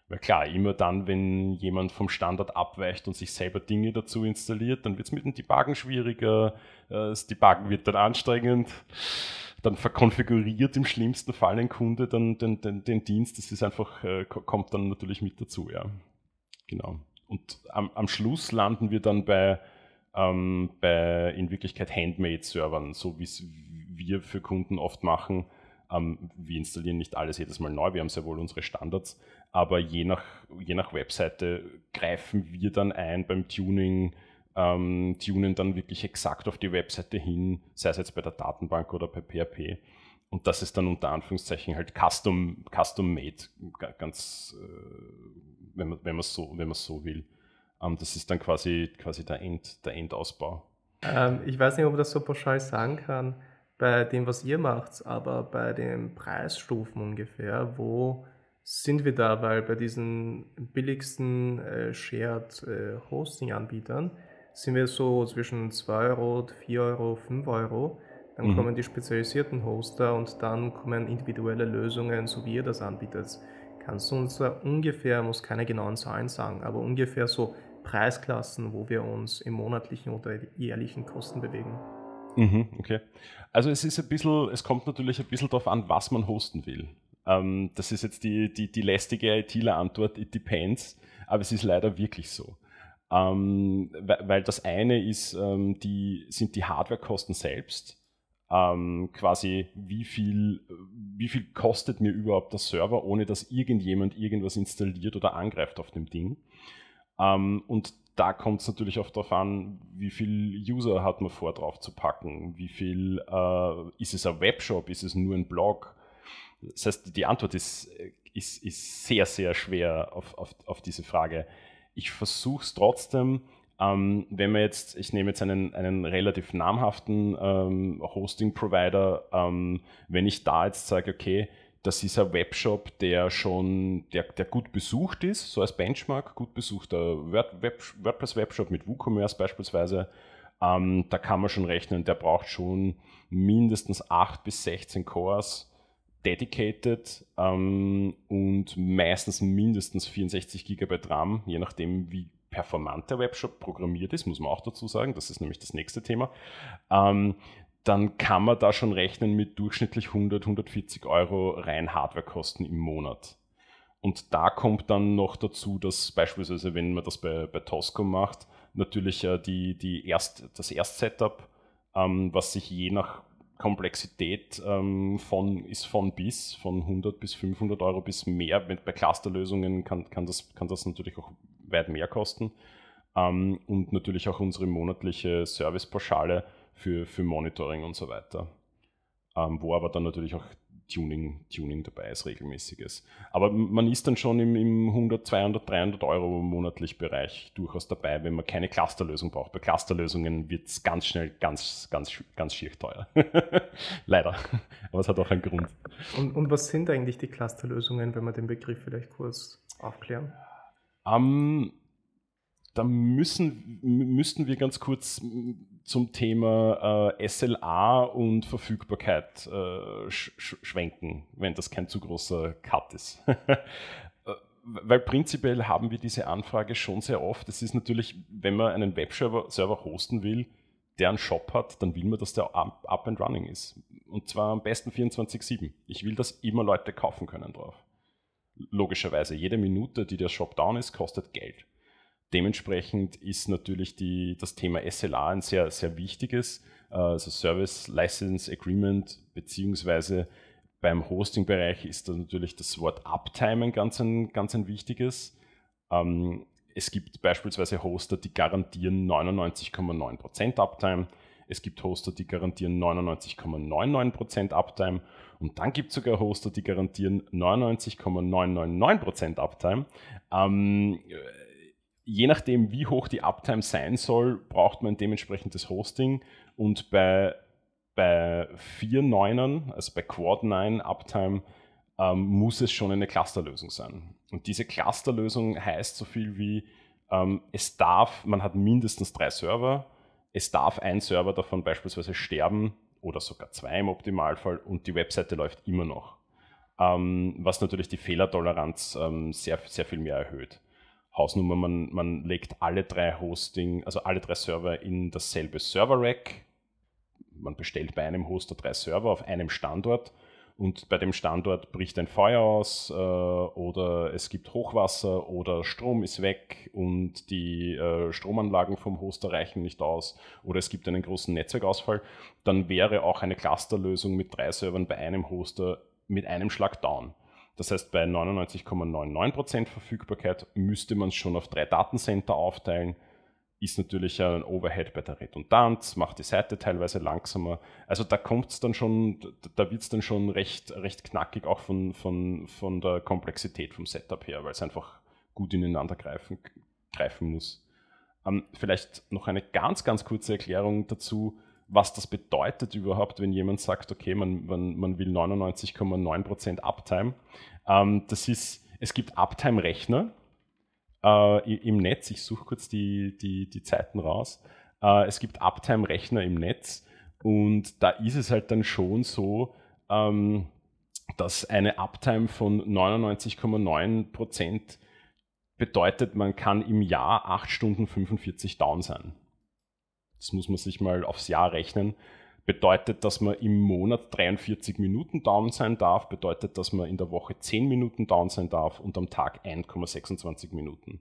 Weil klar, immer dann, wenn jemand vom Standard abweicht und sich selber Dinge dazu installiert, dann wird es mit dem Debuggen schwieriger, äh, das Debuggen wird dann anstrengend, dann verkonfiguriert im schlimmsten Fall ein Kunde dann den, den, den Dienst, das ist einfach, äh, kommt dann natürlich mit dazu, ja. Genau. Und am, am Schluss landen wir dann bei, ähm, bei in Wirklichkeit Handmade-Servern, so wie es wir für Kunden oft machen. Ähm, wir installieren nicht alles jedes Mal neu, wir haben sehr wohl unsere Standards, aber je nach, je nach Webseite greifen wir dann ein beim Tuning, ähm, tunen dann wirklich exakt auf die Webseite hin, sei es jetzt bei der Datenbank oder bei PHP. Und das ist dann unter Anführungszeichen halt custom, custom made, ganz, äh, wenn man es wenn so, so will. Ähm, das ist dann quasi, quasi der, End, der Endausbau. Ähm, ich weiß nicht, ob man das so pauschal sagen kann bei dem, was ihr macht, aber bei den Preisstufen ungefähr, wo sind wir da? Weil bei diesen billigsten äh, Shared äh, Hosting Anbietern sind wir so zwischen 2 Euro, 4 Euro, 5 Euro. Dann mhm. kommen die spezialisierten Hoster und dann kommen individuelle Lösungen, so wie ihr das anbietet. Kannst du uns ungefähr, muss keine genauen Zahlen sagen, aber ungefähr so Preisklassen, wo wir uns im monatlichen oder jährlichen Kosten bewegen? Mhm, okay. Also es ist ein bisschen, es kommt natürlich ein bisschen darauf an, was man hosten will. Ähm, das ist jetzt die, die, die lästige ITler-Antwort, it depends, aber es ist leider wirklich so. Ähm, weil das eine ist, ähm, die, sind die Hardwarekosten selbst. Ähm, quasi, wie viel, wie viel kostet mir überhaupt der Server, ohne dass irgendjemand irgendwas installiert oder angreift auf dem Ding. Ähm, und da kommt es natürlich oft darauf an, wie viel User hat man vor drauf zu packen, wie viel äh, ist es ein Webshop, ist es nur ein Blog. Das heißt, die Antwort ist, ist, ist sehr, sehr schwer auf, auf, auf diese Frage. Ich versuche es trotzdem, ähm, wenn man jetzt, ich nehme jetzt einen, einen relativ namhaften ähm, Hosting-Provider, ähm, wenn ich da jetzt sage, okay, das ist ein Webshop, der schon, der, der gut besucht ist, so als Benchmark, gut besuchter WordPress-Webshop mit WooCommerce beispielsweise. Ähm, da kann man schon rechnen, der braucht schon mindestens 8 bis 16 Cores dedicated ähm, und meistens mindestens 64 GB RAM, je nachdem, wie performant der Webshop programmiert ist, muss man auch dazu sagen. Das ist nämlich das nächste Thema. Ähm, dann kann man da schon rechnen mit durchschnittlich 100, 140 Euro rein Hardwarekosten im Monat. Und da kommt dann noch dazu, dass beispielsweise, wenn man das bei, bei Tosco macht, natürlich äh, die, die Erst, das Erst-Setup, ähm, was sich je nach Komplexität ähm, von, ist von bis, von 100 bis 500 Euro bis mehr. Bei Clusterlösungen kann, kann, das, kann das natürlich auch weit mehr kosten. Ähm, und natürlich auch unsere monatliche Servicepauschale für, für Monitoring und so weiter. Ähm, wo aber dann natürlich auch Tuning, Tuning dabei ist, regelmäßiges. Aber man ist dann schon im, im 100, 200, 300 Euro monatlich Bereich durchaus dabei, wenn man keine Clusterlösung braucht. Bei Clusterlösungen wird es ganz schnell ganz, ganz, ganz schier teuer. Leider. Aber es hat auch einen Grund. Und, und was sind eigentlich die Clusterlösungen, wenn wir den Begriff vielleicht kurz aufklären? Um, ähm, da müssen, müssten wir ganz kurz zum Thema äh, SLA und Verfügbarkeit äh, sch schwenken, wenn das kein zu großer Cut ist. Äh, weil prinzipiell haben wir diese Anfrage schon sehr oft. Es ist natürlich, wenn man einen Webserver Server hosten will, der einen Shop hat, dann will man, dass der up, up and running ist. Und zwar am besten 24-7. Ich will, dass immer Leute kaufen können drauf. Logischerweise, jede Minute, die der Shop down ist, kostet Geld. Dementsprechend ist natürlich die, das Thema SLA ein sehr, sehr wichtiges, äh, also Service License Agreement, beziehungsweise beim Hosting-Bereich ist da natürlich das Wort Uptime ein ganz ein, ganz ein wichtiges. Ähm, es gibt beispielsweise Hoster, die garantieren 99,9% Uptime. Es gibt Hoster, die garantieren 99,99% Uptime. Und dann gibt es sogar Hoster, die garantieren 99,999% Uptime. Ähm, je nachdem, wie hoch die Uptime sein soll, braucht man dementsprechend das Hosting. Und bei, bei 4.9ern, also bei Quad 9 Uptime, ähm, muss es schon eine Clusterlösung sein. Und diese Clusterlösung heißt so viel wie, ähm, es darf, man hat mindestens drei Server, es darf ein Server davon beispielsweise sterben, oder sogar zwei im Optimalfall und die Webseite läuft immer noch. Ähm, was natürlich die Fehlertoleranz ähm, sehr, sehr viel mehr erhöht. Hausnummer, man, man legt alle drei Hosting, also alle drei Server in dasselbe Server-Rack. Man bestellt bei einem Hoster drei Server auf einem Standort und bei dem Standort bricht ein Feuer aus äh, oder es gibt Hochwasser oder Strom ist weg und die äh, Stromanlagen vom Hoster reichen nicht aus oder es gibt einen großen Netzwerkausfall, dann wäre auch eine Clusterlösung mit drei Servern bei einem Hoster mit einem Schlag down. Das heißt, bei 99,99% Verfügbarkeit müsste man es schon auf drei Datencenter aufteilen. Ist natürlich ein Overhead bei der Redundanz, macht die Seite teilweise langsamer. Also da kommt dann schon, da wird es dann schon recht, recht knackig, auch von, von, von der Komplexität vom Setup her, weil es einfach gut ineinander greifen, greifen muss. Ähm, vielleicht noch eine ganz, ganz kurze Erklärung dazu was das bedeutet überhaupt, wenn jemand sagt, okay, man, man, man will 99,9% Uptime. Ähm, das ist, es gibt Uptime-Rechner äh, im Netz. Ich suche kurz die, die, die Zeiten raus. Äh, es gibt Uptime-Rechner im Netz und da ist es halt dann schon so, ähm, dass eine Uptime von 99,9% bedeutet, man kann im Jahr 8 Stunden 45 down sein das muss man sich mal aufs Jahr rechnen, bedeutet, dass man im Monat 43 Minuten down sein darf, bedeutet, dass man in der Woche 10 Minuten down sein darf und am Tag 1,26 Minuten.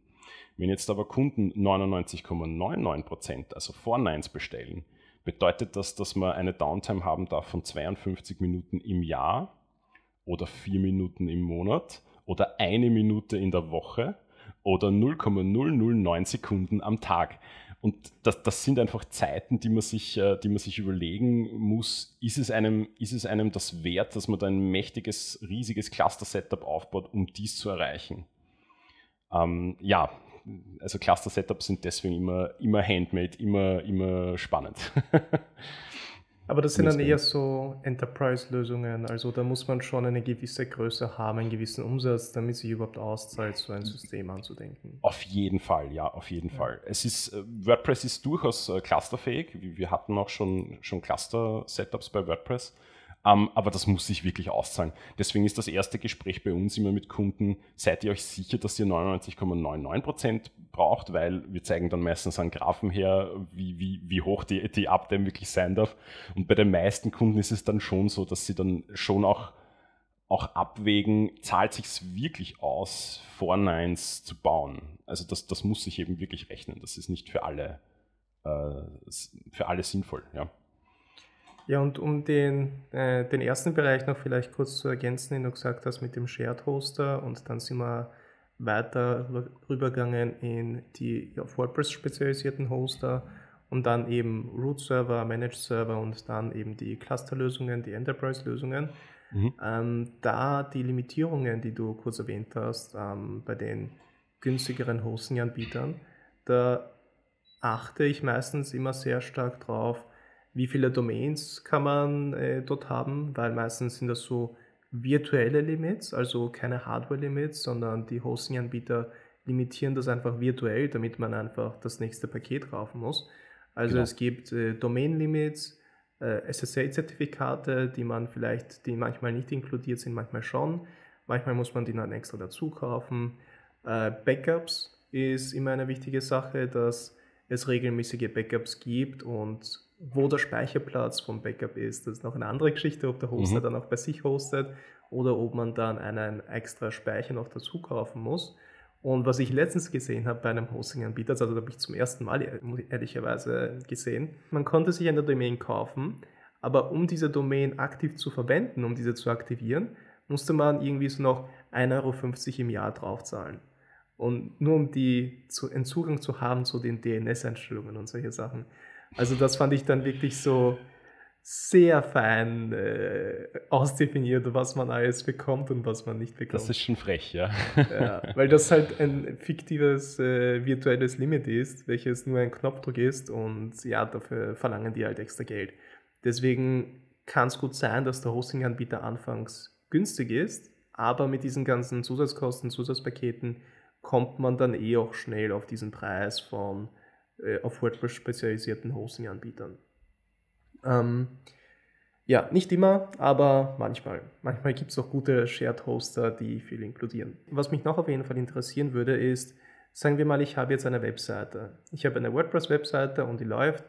Wenn jetzt aber Kunden 99,99%, also vor Nines bestellen, bedeutet das, dass man eine Downtime haben darf von 52 Minuten im Jahr oder 4 Minuten im Monat oder eine Minute in der Woche oder 0,009 Sekunden am Tag. Und das, das sind einfach Zeiten, die man, sich, äh, die man sich überlegen muss, ist es, einem, ist es einem das wert, dass man da ein mächtiges, riesiges Cluster-Setup aufbaut, um dies zu erreichen? Ähm, ja, also Cluster-Setups sind deswegen immer, immer handmade, immer, immer spannend. Aber das sind dann eher so Enterprise-Lösungen. Also da muss man schon eine gewisse Größe haben, einen gewissen Umsatz, damit sich überhaupt auszahlt, so ein System anzudenken. Auf jeden Fall, ja, auf jeden ja. Fall. Es ist, äh, WordPress ist durchaus äh, clusterfähig. Wir hatten auch schon, schon Cluster-Setups bei WordPress. Um, ähm, aber das muss sich wirklich auszahlen. Deswegen ist das erste Gespräch bei uns immer mit Kunden, seid ihr euch sicher, dass ihr 99,99% braucht, weil wir zeigen dann meistens an Graphen her, wie, wie, wie hoch die, die Uptime wirklich sein darf. Und bei den meisten Kunden ist es dann schon so, dass sie dann schon auch, auch abwägen, zahlt sich wirklich aus, Vornines zu bauen. Also das, das muss sich eben wirklich rechnen. Das ist nicht für alle, äh, für alle sinnvoll. Ja. Ja, und um den, äh, den ersten Bereich noch vielleicht kurz zu ergänzen, den du gesagt hast mit dem Shared Hoster und dann sind wir weiter rübergegangen in die auf WordPress spezialisierten Hoster und dann eben Root Server, Managed Server und dann eben die Cluster-Lösungen, die Enterprise-Lösungen. Mhm. Ähm, da die Limitierungen, die du kurz erwähnt hast, ähm, bei den günstigeren Hosting-Anbietern, da achte ich meistens immer sehr stark drauf, wie viele Domains kann man äh, dort haben, weil meistens sind das so virtuelle Limits, also keine Hardware-Limits, sondern die Hosting-Anbieter limitieren das einfach virtuell, damit man einfach das nächste Paket kaufen muss. Also genau. es gibt äh, Domain-Limits, äh, SSL-Zertifikate, die man vielleicht, die manchmal nicht inkludiert sind, manchmal schon. Manchmal muss man die dann extra dazu kaufen. Äh, Backups ist immer eine wichtige Sache, dass es regelmäßige Backups gibt und wo der Speicherplatz vom Backup ist. Das ist noch eine andere Geschichte, ob der Hoster mhm. dann auch bei sich hostet oder ob man dann einen extra Speicher noch dazu kaufen muss. Und was ich letztens gesehen habe bei einem Hosting-Anbieter, also da habe ich zum ersten Mal ehrlicherweise gesehen, man konnte sich eine Domain kaufen, aber um diese Domain aktiv zu verwenden, um diese zu aktivieren, musste man irgendwie so noch 1,50 Euro im Jahr draufzahlen. Und nur um die zu, einen Zugang zu haben zu den DNS-Einstellungen und solche Sachen. Also das fand ich dann wirklich so sehr fein äh, ausdefiniert, was man alles bekommt und was man nicht bekommt. Das ist schon frech, ja. ja weil das halt ein fiktives äh, virtuelles Limit ist, welches nur ein Knopfdruck ist und ja, dafür verlangen die halt extra Geld. Deswegen kann es gut sein, dass der Hosting-Anbieter anfangs günstig ist, aber mit diesen ganzen Zusatzkosten, Zusatzpaketen kommt man dann eh auch schnell auf diesen Preis von äh, auf WordPress spezialisierten Hosting-Anbietern. Ähm, Ja, nicht immer, aber manchmal. Manchmal gibt es auch gute Shared Hoster, die viel inkludieren. Was mich noch auf jeden Fall interessieren würde, ist, sagen wir mal, ich habe jetzt eine Webseite. Ich habe eine WordPress-Webseite und die läuft.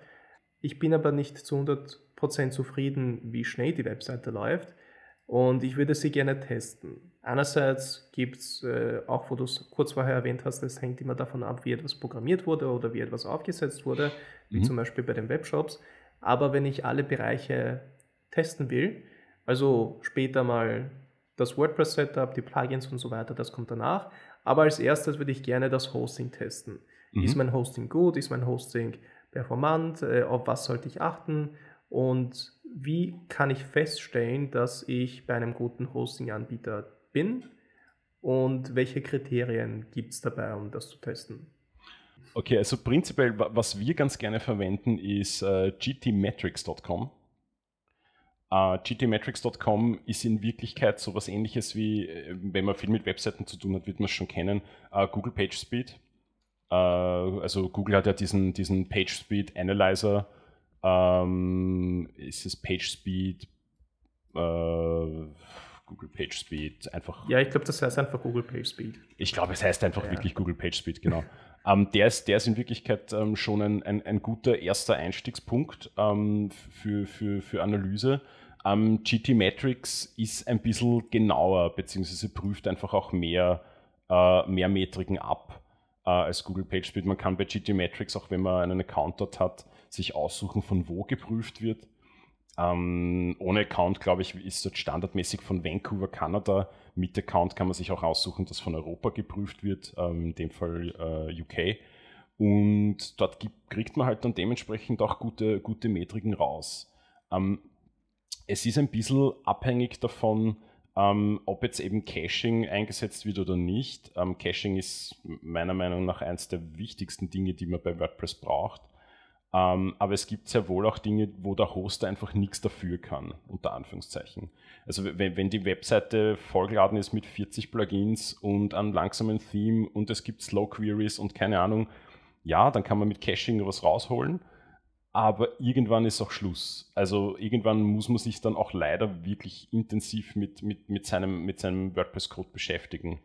Ich bin aber nicht zu 100% zufrieden, wie schnell die Webseite läuft und ich würde sie gerne testen. Einerseits gibt es, äh, auch wo du es kurz vorher erwähnt hast, es hängt immer davon ab, wie etwas programmiert wurde oder wie etwas aufgesetzt wurde, wie mhm. zum Beispiel bei den Webshops. Aber wenn ich alle Bereiche testen will, also später mal das WordPress-Setup, die Plugins und so weiter, das kommt danach. Aber als erstes würde ich gerne das Hosting testen. Mhm. Ist mein Hosting gut? Ist mein Hosting performant? Äh, auf was sollte ich achten? Und wie kann ich feststellen, dass ich bei einem guten Hosting-Anbieter bin? Und welche Kriterien gibt es dabei, um das zu testen? Okay, also prinzipiell, was wir ganz gerne verwenden, ist äh, gtmetrics.com. Uh, gtmetrics.com ist in Wirklichkeit so etwas ähnliches wie, äh, wenn man viel mit Webseiten zu tun hat, wird man es schon kennen, uh, Google PageSpeed. Uh, also Google hat ja diesen, diesen PageSpeed Analyzer, um, ist es PageSpeed, Google PageSpeed, einfach. Ja, ich glaube, das heißt einfach Google PageSpeed. Ich glaube, es heißt einfach ja. wirklich Google PageSpeed, genau. um, der, ist, der ist in Wirklichkeit ähm, schon ein, ein, ein, guter erster Einstiegspunkt ähm, für, für, für Analyse. Ähm, GT Metrics ist ein bisschen genauer, beziehungsweise prüft einfach auch mehr, äh, mehr Metriken ab äh, als Google PageSpeed. Man kann bei GT Metrics, auch wenn man einen Account dort hat, sich aussuchen, von wo geprüft wird. Ähm, ohne Account, glaube ich, ist dort standardmäßig von Vancouver, Kanada. Mit Account kann man sich auch aussuchen, dass von Europa geprüft wird, ähm, in dem Fall äh, UK. Und dort gibt, kriegt man halt dann dementsprechend auch gute, gute Metriken raus. Ähm, es ist ein bisschen abhängig davon, ähm, ob jetzt eben Caching eingesetzt wird oder nicht. Ähm, Caching ist meiner Meinung nach eines der wichtigsten Dinge, die man bei WordPress braucht. Ähm, aber es gibt sehr wohl auch Dinge, wo der Hoster einfach nichts dafür kann, unter Anführungszeichen. Also wenn, wenn die Webseite vollgeladen ist mit 40 Plugins und einem langsamen Theme und es gibt Slow Queries und keine Ahnung, ja, dann kann man mit Caching was rausholen aber irgendwann ist auch Schluss. Also irgendwann muss man sich dann auch leider wirklich intensiv mit, mit, mit seinem, mit seinem WordPress-Code beschäftigen.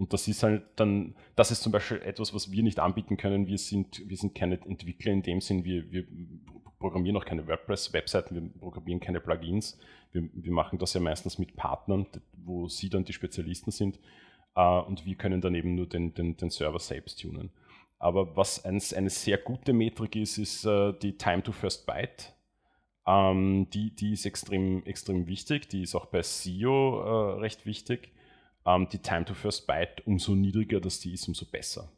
Und das ist halt dann, das ist zum Beispiel etwas, was wir nicht anbieten können. Wir sind, wir sind keine Entwickler in dem Sinn, wir, wir programmieren auch keine WordPress-Webseiten, wir programmieren keine Plugins. Wir, wir machen das ja meistens mit Partnern, wo sie dann die Spezialisten sind. Uh, und wir können dann eben nur den, den, den Server selbst tunen. Aber was ein, eine sehr gute Metrik ist, ist äh, die Time to First Byte. Ähm, die, die ist extrem, extrem wichtig. Die ist auch bei SEO äh, recht wichtig. Ähm, die Time to First Byte, umso niedriger das die ist, umso besser.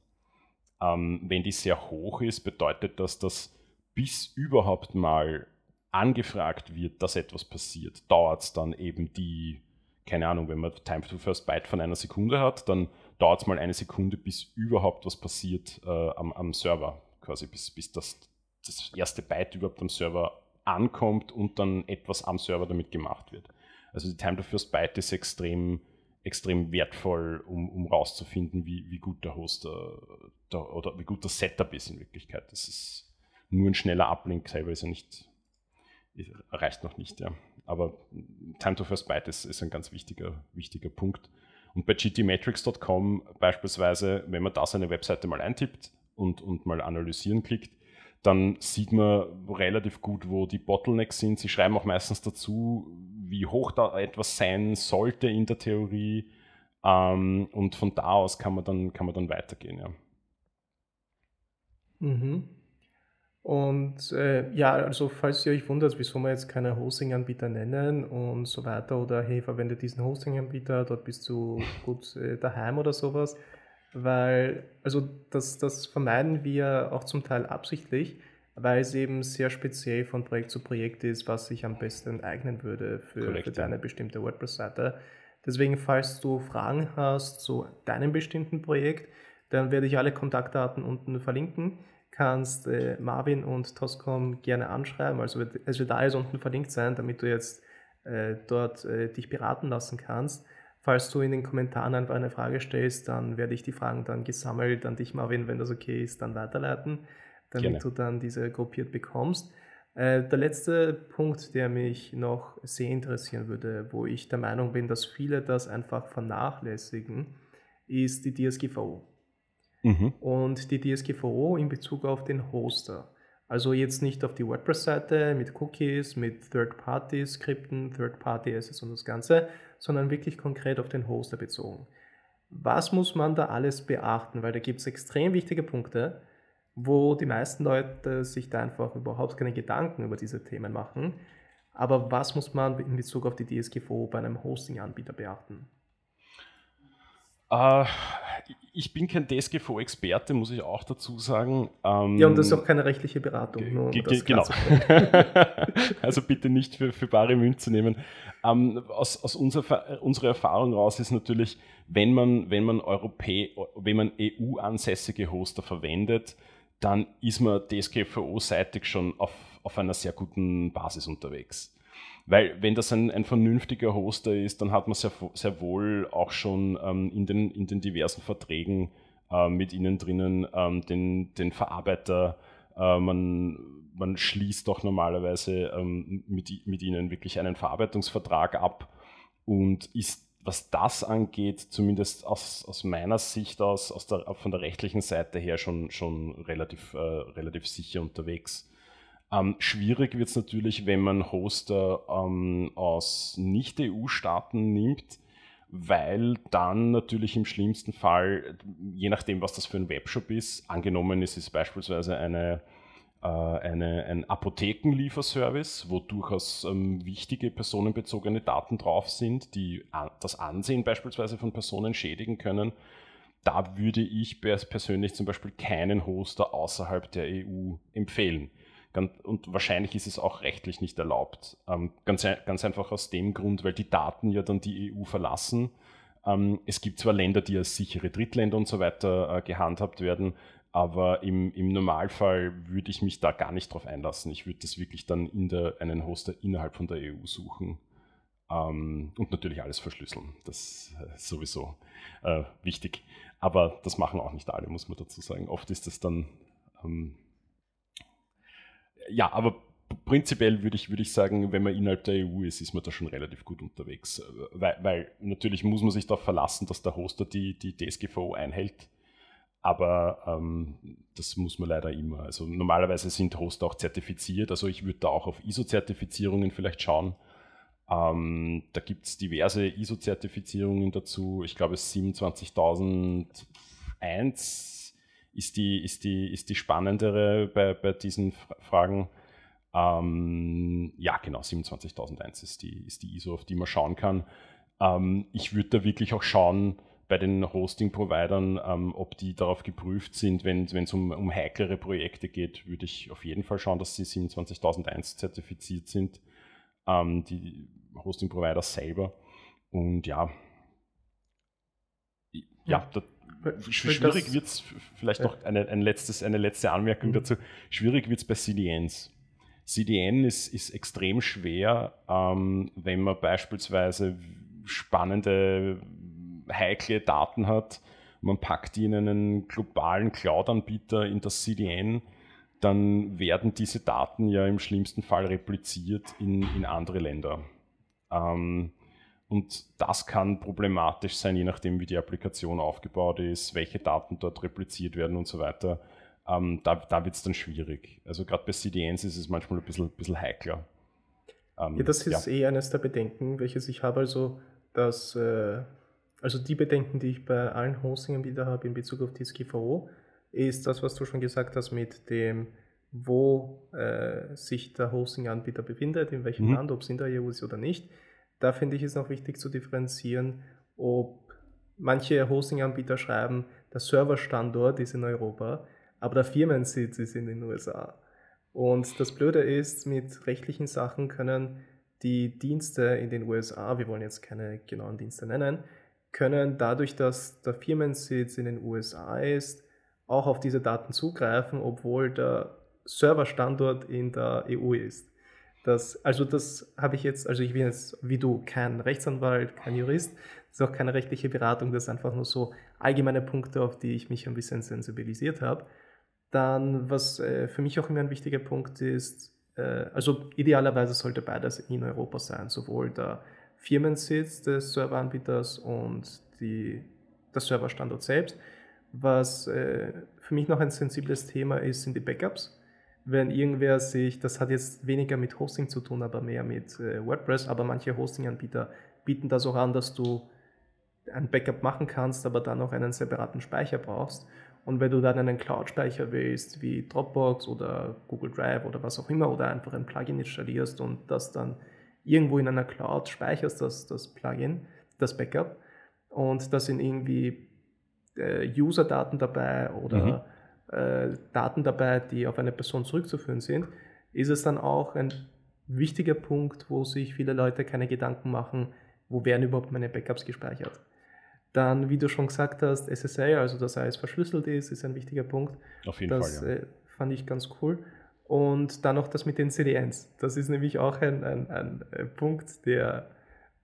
Ähm, wenn die sehr hoch ist, bedeutet das, dass bis überhaupt mal angefragt wird, dass etwas passiert, dauert es dann eben die, keine Ahnung, wenn man Time to First Byte von einer Sekunde hat, dann dauert es mal eine Sekunde, bis überhaupt was passiert äh, am, am, Server, quasi bis, bis das, das erste Byte überhaupt am Server ankommt und dann etwas am Server damit gemacht wird. Also die Time to First Byte ist extrem, extrem wertvoll, um, um rauszufinden, wie, wie gut der Host der, oder wie gut das Setup ist in Wirklichkeit. Das ist nur ein schneller Uplink selber ist ja nicht, reicht noch nicht, ja. Aber Time to First Byte ist, ist ein ganz wichtiger, wichtiger Punkt. Und bei gtmetrics.com beispielsweise, wenn man da seine Webseite mal eintippt und, und mal analysieren klickt, dann sieht man relativ gut, wo die Bottlenecks sind. Sie schreiben auch meistens dazu, wie hoch da etwas sein sollte in der Theorie. Ähm, und von da aus kann man dann, kann man dann weitergehen. Ja. Mhm. Und äh, ja, also falls ihr euch wundert, wieso wir jetzt keine Hosting-Anbieter nennen und so weiter oder hey, verwende diesen Hosting-Anbieter, dort bist du gut äh, daheim oder sowas, weil, also das, das vermeiden wir auch zum Teil absichtlich, weil es eben sehr speziell von Projekt zu Projekt ist, was sich am besten eignen würde für, für deine bestimmte WordPress-Seite. Deswegen, falls du Fragen hast zu deinem bestimmten Projekt, dann werde ich alle Kontaktdaten unten verlinken kannst äh, Marvin und Toscom gerne anschreiben. Also wird, es wird alles unten verlinkt sein, damit du jetzt äh, dort äh, dich beraten lassen kannst. Falls du in den Kommentaren einfach eine Frage stellst, dann werde ich die Fragen dann gesammelt an dich, Marvin, wenn das okay ist, dann weiterleiten, damit gerne. du dann diese gruppiert bekommst. Äh, der letzte Punkt, der mich noch sehr interessieren würde, wo ich der Meinung bin, dass viele das einfach vernachlässigen, ist die DSGVO. Mhm. Und die DSGVO in Bezug auf den Hoster. Also jetzt nicht auf die WordPress-Seite mit Cookies, mit Third-Party-Skripten, Third-Party-Assets und das Ganze, sondern wirklich konkret auf den Hoster bezogen. Was muss man da alles beachten? Weil da gibt es extrem wichtige Punkte, wo die meisten Leute sich da einfach überhaupt keine Gedanken über diese Themen machen. Aber was muss man in Bezug auf die DSGVO bei einem Hosting-Anbieter beachten? Uh, ich bin kein DSGVO-Experte, muss ich auch dazu sagen. Ähm, ja, und das ist auch keine rechtliche Beratung. Nur genau. also bitte nicht für, für bare Münze nehmen. Ähm, aus aus unserer, unserer Erfahrung raus ist natürlich, wenn man, wenn man, Europä wenn man EU-ansässige Hoster verwendet, dann ist man DSGVO-seitig schon auf, auf einer sehr guten Basis unterwegs. Weil wenn das ein, ein vernünftiger Hoster ist, dann hat man sehr, sehr wohl auch schon ähm, in, den, in den diversen Verträgen äh, mit ihnen drinnen ähm, den, den Verarbeiter, äh, man, man schließt doch normalerweise ähm, mit, mit ihnen wirklich einen Verarbeitungsvertrag ab und ist was das angeht, zumindest aus, aus meiner Sicht aus, aus der, von der rechtlichen Seite her schon, schon relativ, äh, relativ sicher unterwegs. Ähm, schwierig wird es natürlich, wenn man Hoster ähm, aus Nicht-EU-Staaten nimmt, weil dann natürlich im schlimmsten Fall, je nachdem, was das für ein Webshop ist, angenommen es ist beispielsweise eine äh, eine, ein Apothekenlieferservice, wo durchaus ähm, wichtige personenbezogene Daten drauf sind, die das Ansehen beispielsweise von Personen schädigen können. Da würde ich persönlich zum Beispiel keinen Hoster außerhalb der EU empfehlen. Und wahrscheinlich ist es auch rechtlich nicht erlaubt. Ähm, ganz, ganz einfach aus dem Grund, weil die Daten ja dann die EU verlassen. Ähm, es gibt zwar Länder, die als sichere Drittländer und so weiter äh, gehandhabt werden, aber im, im Normalfall würde ich mich da gar nicht drauf einlassen. Ich würde das wirklich dann in der, einen Hoster innerhalb von der EU suchen. Ähm, und natürlich alles verschlüsseln. Das ist äh, sowieso äh, wichtig. Aber das machen auch nicht alle, muss man dazu sagen. Oft ist das dann. Ähm, ja, aber prinzipiell würde ich, würde ich sagen, wenn man innerhalb der EU ist, ist man da schon relativ gut unterwegs. Weil, weil natürlich muss man sich darauf verlassen, dass der Hoster die, die DSGVO einhält. Aber ähm, das muss man leider immer. Also normalerweise sind Hoster auch zertifiziert. Also ich würde da auch auf ISO-Zertifizierungen vielleicht schauen. Ähm, da gibt es diverse ISO-Zertifizierungen dazu. Ich glaube, 27001 ist die, ist die, ist die spannendere bei, bei diesen Fragen. Ähm, ja, genau, 27001 ist die, ist die ISO, auf die man schauen kann. Ähm, ich würde da wirklich auch schauen, bei den Hosting-Providern, ähm, ob die darauf geprüft sind, wenn es um, um heiklere Projekte geht, würde ich auf jeden Fall schauen, dass sie 27001 zertifiziert sind, ähm, die Hosting-Provider selber. Und ja, ja, ja. Da, schwierig wird es, vielleicht ja. noch eine, ein letztes, eine letzte Anmerkung mhm. dazu, schwierig wird es bei CDNs. CDN ist, ist extrem schwer, ähm, wenn man beispielsweise spannende heikle Daten hat, man packt die in einen globalen Cloud-Anbieter in das CDN, dann werden diese Daten ja im schlimmsten Fall repliziert in, in andere Länder. Ähm, und das kann problematisch sein, je nachdem, wie die Applikation aufgebaut ist, welche Daten dort repliziert werden und so weiter. Ähm, da da wird es dann schwierig. Also gerade bei CDNs ist es manchmal ein bisschen, bisschen heikler. Ähm, ja, das ist ja. eh eines der Bedenken, welches ich habe. Also, dass äh, also die Bedenken, die ich bei allen Hosting-Anbietern habe in Bezug auf DSGVO, ist das, was du schon gesagt hast mit dem, wo äh, sich der Hosting-Anbieter befindet, in welchem mhm. Land, ob es in der EU ist oder nicht. Da finde ich es noch wichtig zu differenzieren, ob manche Hosting-Anbieter schreiben, der Serverstandort ist in Europa, aber der Firmensitz ist in den USA. Und das Blöde ist, mit rechtlichen Sachen können die Dienste in den USA, wir wollen jetzt keine genauen Dienste nennen, können dadurch, dass der Firmensitz in den USA ist, auch auf diese Daten zugreifen, obwohl der Serverstandort in der EU ist. Das, also das habe ich jetzt, also ich bin jetzt wie du kein Rechtsanwalt, kein Jurist, das ist auch keine rechtliche Beratung, das ist einfach nur so allgemeine Punkte, auf die ich mich ein bisschen sensibilisiert habe. Dann, was äh, für mich auch immer ein wichtiger Punkt ist, äh, also idealerweise sollte beides in Europa sein, sowohl der Firmensitz des Serveranbieters und die, der Serverstandort selbst. Was äh, für mich noch ein sensibles Thema ist, sind die Backups. Wenn irgendwer sich, das hat jetzt weniger mit Hosting zu tun, aber mehr mit äh, WordPress, aber manche Hosting-Anbieter bieten das auch an, dass du ein Backup machen kannst, aber dann noch einen separaten Speicher brauchst. Und wenn du dann einen Cloud-Speicher willst, wie Dropbox oder Google Drive oder was auch immer, oder einfach ein Plugin installierst und das dann irgendwo in einer Cloud speicherst, das, das Plugin, das Backup, und da sind irgendwie äh, User-Daten dabei oder mhm. Äh, Daten dabei, die auf eine Person zurückzuführen sind, ist es dann auch ein wichtiger Punkt, wo sich viele Leute keine Gedanken machen, wo werden überhaupt meine Backups gespeichert. Dann, wie du schon gesagt hast, SSL, also dass alles verschlüsselt ist, ist ein wichtiger Punkt. Auf jeden das, Fall. Ja. Äh, fand ich ganz cool. Und dann noch das mit den CDNs. Das ist nämlich auch ein, ein, ein äh, Punkt, der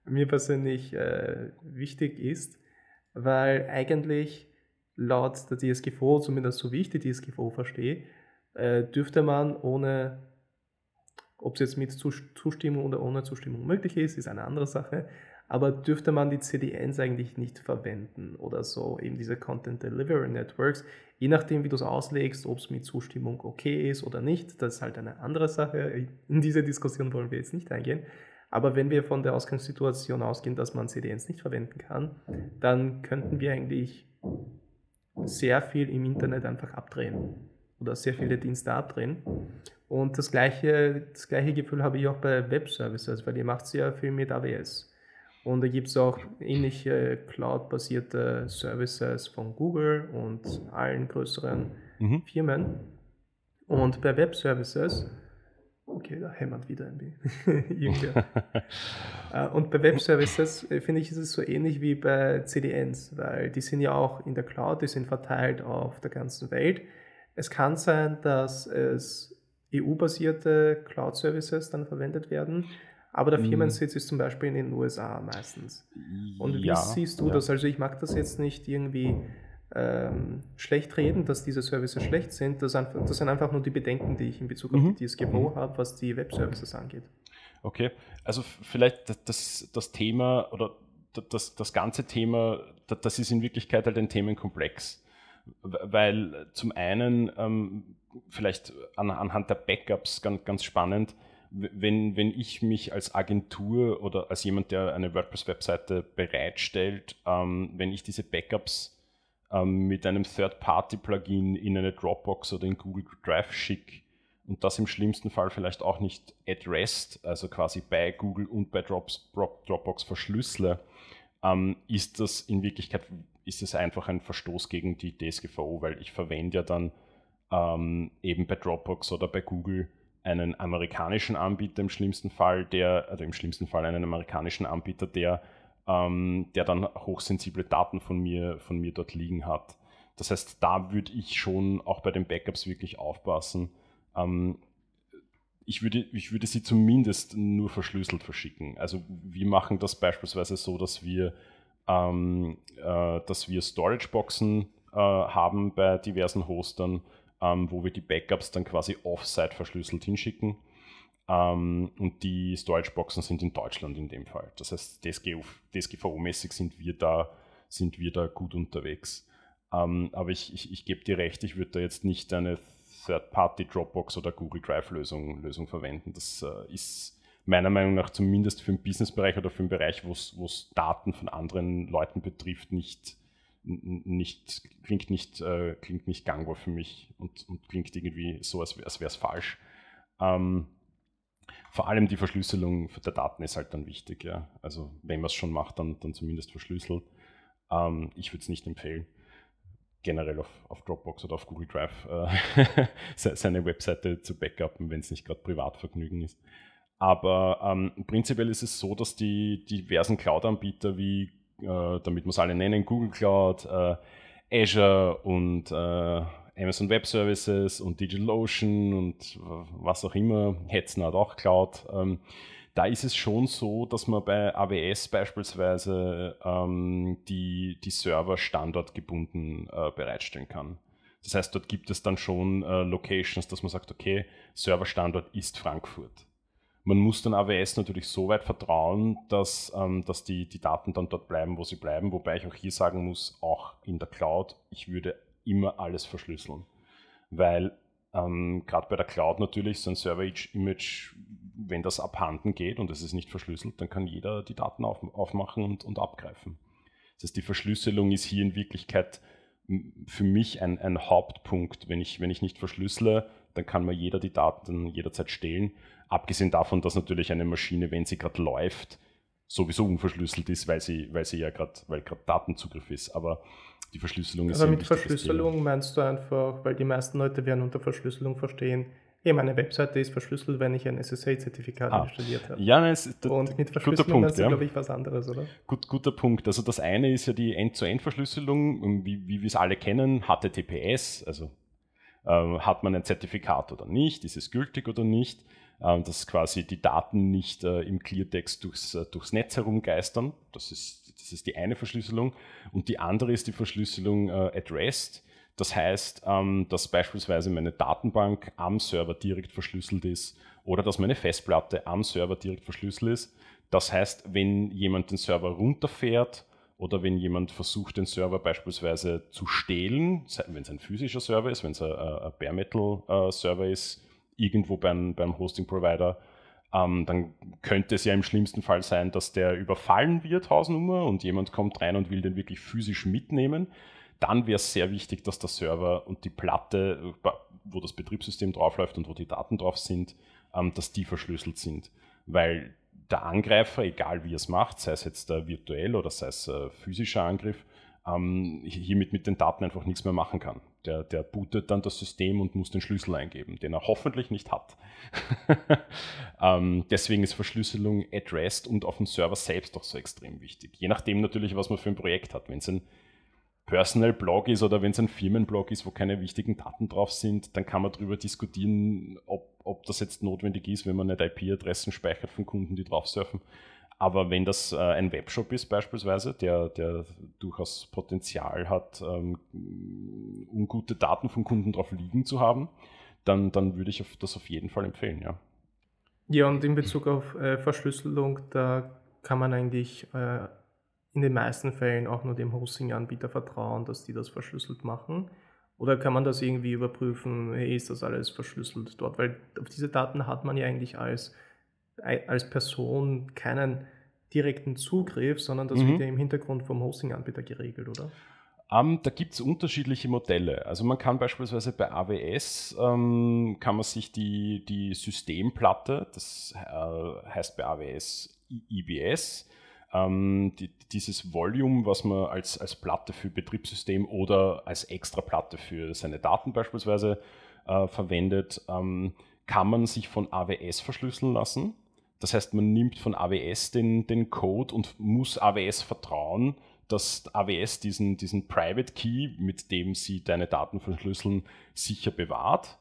mir persönlich äh, wichtig ist, weil eigentlich laut der DSGVO, zumindest so wie ich die DSGVO verstehe, äh, dürfte man ohne, ob es jetzt mit Zustimmung oder ohne Zustimmung möglich ist, ist eine andere Sache, aber dürfte man die CDNs eigentlich nicht verwenden oder so, eben diese Content Delivery Networks, je nachdem, wie du es auslegst, ob es mit Zustimmung okay ist oder nicht, das ist halt eine andere Sache. In diese Diskussion wollen wir jetzt nicht eingehen. Aber wenn wir von der Ausgangssituation ausgehen, dass man CDNs nicht verwenden kann, dann könnten wir eigentlich sehr viel im Internet einfach abdrehen oder sehr viele Dienste abdrehen. Und das gleiche, das gleiche Gefühl habe ich auch bei Web-Services, weil ihr macht sehr viel mit AWS. Und da gibt es auch ähnliche Cloud-basierte Services von Google und allen größeren mhm. Firmen. Und bei Web Services, okay, da hämmert wieder ein bisschen. Äh, und bei Web Services äh, finde ich, ist es so ähnlich wie bei CDNs, weil die sind ja auch in der Cloud, die sind verteilt auf der ganzen Welt. Es kann sein, dass es EU-basierte Cloud-Services dann verwendet werden aber der mhm. Firmensitz ist zum Beispiel in den USA meistens. Und wie ja, siehst du ja. das? Also ich mag das jetzt nicht irgendwie ähm, schlecht reden, dass diese Services schlecht sind. Das, das, sind einfach nur die Bedenken, die ich in Bezug auf mhm. die DSGVO mhm. habe, was die Web-Services angeht. Okay, also vielleicht das, das Thema oder das, das ganze Thema, das ist in Wirklichkeit halt ein Themenkomplex. Weil zum einen, ähm, vielleicht an, anhand der Backups ganz, ganz spannend, wenn, wenn ich mich als Agentur oder als jemand, der eine WordPress-Webseite bereitstellt, ähm, wenn ich diese Backups ähm, mit einem Third-Party-Plugin in eine Dropbox oder in Google Drive schicke und das im schlimmsten Fall vielleicht auch nicht at rest, also quasi bei Google und bei Drops, Dropbox verschlüssele, ähm, ist das in Wirklichkeit ist es einfach ein Verstoß gegen die DSGVO, weil ich verwende ja dann ähm, eben bei Dropbox oder bei Google einen amerikanischen Anbieter im schlimmsten Fall, der, also im schlimmsten Fall einen amerikanischen Anbieter, der, ähm, der dann hochsensible Daten von mir, von mir dort liegen hat. Das heißt, da würde ich schon auch bei den Backups wirklich aufpassen. Ähm, ich würde, ich würde sie zumindest nur verschlüsselt verschicken. Also wir machen das beispielsweise so, dass wir, ähm, äh, dass wir Storageboxen äh, haben bei diversen Hostern, ähm, wo wir die Backups dann quasi offsite verschlüsselt hinschicken. Ähm, und die Storage-Boxen sind in Deutschland in dem Fall. Das heißt, DSGVO-mäßig sind wir da, sind wir da gut unterwegs. Ähm, aber ich, ich, ich gebe dir recht, ich würde da jetzt nicht eine Third-Party Dropbox oder Google Drive-Lösung Lösung verwenden. Das äh, ist meiner Meinung nach zumindest für den Businessbereich oder für den Bereich, wo es Daten von anderen Leuten betrifft, nicht, nicht, klingt nicht, äh, klingt nicht gangbar für mich und, und klingt irgendwie so, als, als wäre es falsch. Ähm, vor allem die Verschlüsselung der Daten ist halt dann wichtig, ja. Also wenn man es schon macht, dann, dann zumindest verschlüsselt. Ähm, ich würde es nicht empfehlen, generell auf, auf Dropbox oder auf Google Drive äh, seine Webseite zu backuppen, wenn es nicht gerade Privatvergnügen ist. Aber ähm, prinzipiell ist es so, dass die diversen Cloud-Anbieter wie äh, damit wir es alle nennen, Google Cloud, äh, Azure und äh, Amazon Web Services und DigitalOcean und was auch immer, Hetzen hat auch Cloud. Ähm, da ist es schon so, dass man bei AWS beispielsweise ähm, die, die Server standortgebunden äh, bereitstellen kann. Das heißt, dort gibt es dann schon äh, Locations, dass man sagt, okay, Serverstandort ist Frankfurt. Man muss dann AWS natürlich so weit vertrauen, dass, ähm, dass die, die Daten dann dort bleiben, wo sie bleiben. Wobei ich auch hier sagen muss, auch in der Cloud, ich würde immer alles verschlüsseln. Weil ähm, gerade bei der Cloud natürlich so ein Server-Image, wenn das abhanden geht und es ist nicht verschlüsselt, dann kann jeder die Daten auf, aufmachen und, und abgreifen. Das heißt, die Verschlüsselung ist hier in Wirklichkeit für mich ein, ein Hauptpunkt. Wenn ich, wenn ich nicht verschlüssele, dann kann mir jeder die Daten jederzeit stehlen. Abgesehen davon, dass natürlich eine Maschine, wenn sie gerade läuft, sowieso unverschlüsselt ist, weil sie, weil sie ja gerade, weil gerade Datenzugriff ist. Aber die Verschlüsselung ist Aber mit Verschlüsselung meinst du einfach, weil die meisten Leute werden unter Verschlüsselung verstehen, ja, meine Webseite ist verschlüsselt, wenn ich ein SSL-Zertifikat ah. installiert habe. Ja, nein, ist Und mit Verschlüsselung ist ja. glaube ich, was anderes, oder? Gut, guter Punkt. Also das eine ist ja die End-zu-End-Verschlüsselung, wie, wie wir es alle kennen, HTTPS, also äh, hat man ein Zertifikat oder nicht, ist es gültig oder nicht, äh, dass quasi die Daten nicht äh, im Cleartext durchs, äh, durchs Netz herumgeistern. Das ist, das ist die eine Verschlüsselung. Und die andere ist die Verschlüsselung äh, at rest das heißt, ähm, dass beispielsweise meine Datenbank am Server direkt verschlüsselt ist oder dass meine Festplatte am Server direkt verschlüsselt ist. Das heißt, wenn jemand den Server runterfährt oder wenn jemand versucht, den Server beispielsweise zu stehlen, wenn es ein physischer Server ist, wenn es ein, ein Bare Metal äh, Server ist, irgendwo beim, beim Hosting Provider, ähm, dann könnte es ja im schlimmsten Fall sein, dass der überfallen wird, Hausnummer, und jemand kommt rein und will den wirklich physisch mitnehmen dann wäre es sehr wichtig, dass der Server und die Platte, wo das Betriebssystem draufläuft und wo die Daten drauf sind, ähm, dass die verschlüsselt sind. Weil der Angreifer, egal wie er es macht, sei es jetzt äh, virtuell oder sei es äh, physischer Angriff, ähm, hiermit mit den Daten einfach nichts mehr machen kann. Der, der bootet dann das System und muss den Schlüssel eingeben, den er hoffentlich nicht hat. ähm, deswegen ist Verschlüsselung at rest und auf dem Server selbst auch so extrem wichtig. Je nachdem natürlich, was man für ein Projekt hat. Wenn es ein Personal Blog ist oder wenn es ein Firmenblog ist, wo keine wichtigen Daten drauf sind, dann kann man darüber diskutieren, ob, ob das jetzt notwendig ist, wenn man nicht IP-Adressen speichert von Kunden, die drauf surfen. Aber wenn das äh, ein Webshop ist beispielsweise, der, der durchaus Potenzial hat, ähm, ungute Daten von Kunden drauf liegen zu haben, dann, dann würde ich das auf jeden Fall empfehlen, ja. Ja, und in Bezug auf äh, Verschlüsselung, da kann man eigentlich äh, in den meisten Fällen auch nur dem Hosting-Anbieter vertrauen, dass die das verschlüsselt machen? Oder kann man das irgendwie überprüfen, hey, ist das alles verschlüsselt dort? Weil auf diese Daten hat man ja eigentlich als, als Person keinen direkten Zugriff, sondern das mhm. wird ja im Hintergrund vom Hosting-Anbieter geregelt, oder? Um, ähm, da gibt es unterschiedliche Modelle. Also man kann beispielsweise bei AWS, ähm, kann man sich die, die Systemplatte, das äh, heißt bei AWS IBS, ähm, die, dieses Volume, was man als, als Platte für Betriebssystem oder als Extraplatte für seine Daten beispielsweise äh, verwendet, ähm, kann man sich von AWS verschlüsseln lassen. Das heißt, man nimmt von AWS den, den Code und muss AWS vertrauen, dass AWS diesen, diesen Private Key, mit dem sie deine Daten verschlüsseln, sicher bewahrt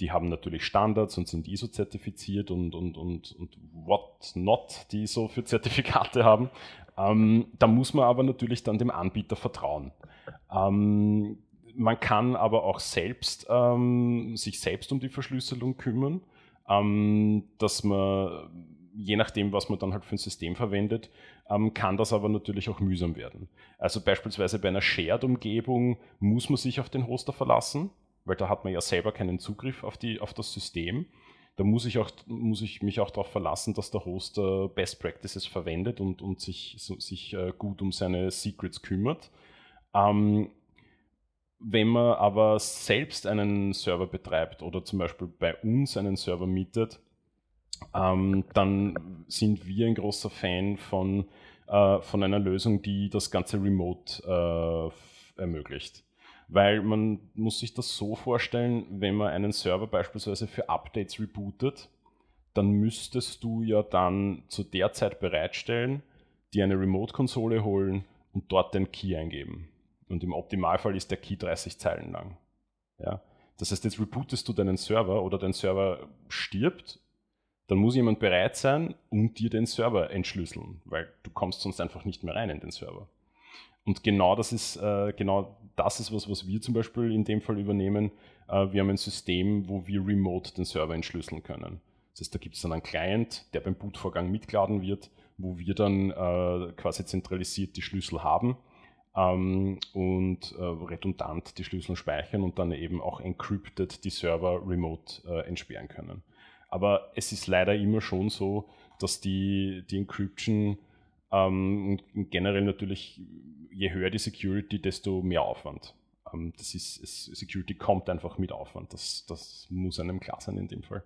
die haben natürlich Standards und sind ISO-zertifiziert und, und, und, und what not, die so für Zertifikate haben. Ähm, da muss man aber natürlich dann dem Anbieter vertrauen. Ähm, man kann aber auch selbst ähm, sich selbst um die Verschlüsselung kümmern, ähm, dass man je nachdem, was man dann halt für ein System verwendet, ähm, kann das aber natürlich auch mühsam werden. Also beispielsweise bei einer Shared-Umgebung muss man sich auf den Hoster verlassen weil da hat man ja selber keinen Zugriff auf, die, auf das System. Da muss ich, auch, muss ich mich auch darauf verlassen, dass der Host äh, Best Practices verwendet und, und sich, so, sich äh, gut um seine Secrets kümmert. Ähm, wenn man aber selbst einen Server betreibt oder zum Beispiel bei uns einen Server mietet, ähm, dann sind wir ein großer Fan von, äh, von einer Lösung, die das Ganze remote äh, ermöglicht. Weil man muss sich das so vorstellen, wenn man einen Server beispielsweise für Updates rebootet, dann müsstest du ja dann zu der Zeit bereitstellen, dir eine Remote-Konsole holen und dort den Key eingeben. Und im Optimalfall ist der Key 30 Zeilen lang. Ja? Das heißt, jetzt rebootest du deinen Server oder dein Server stirbt, dann muss jemand bereit sein und dir den Server entschlüsseln, weil du kommst sonst einfach nicht mehr rein in den Server. Und genau das ist, äh, genau das ist was, was wir zum Beispiel in dem Fall übernehmen. Äh, wir haben ein System, wo wir remote den Server entschlüsseln können. Das heißt, da gibt es dann einen Client, der beim Bootvorgang mitgeladen wird, wo wir dann äh, quasi zentralisiert die Schlüssel haben ähm, und äh, redundant die Schlüssel speichern und dann eben auch encrypted die Server remote äh, entsperren können. Aber es ist leider immer schon so, dass die, die Encryption ähm, generell natürlich, je höher die Security, desto mehr Aufwand. Ähm, das ist, es, Security kommt einfach mit Aufwand. Das, das muss einem klar sein in dem Fall.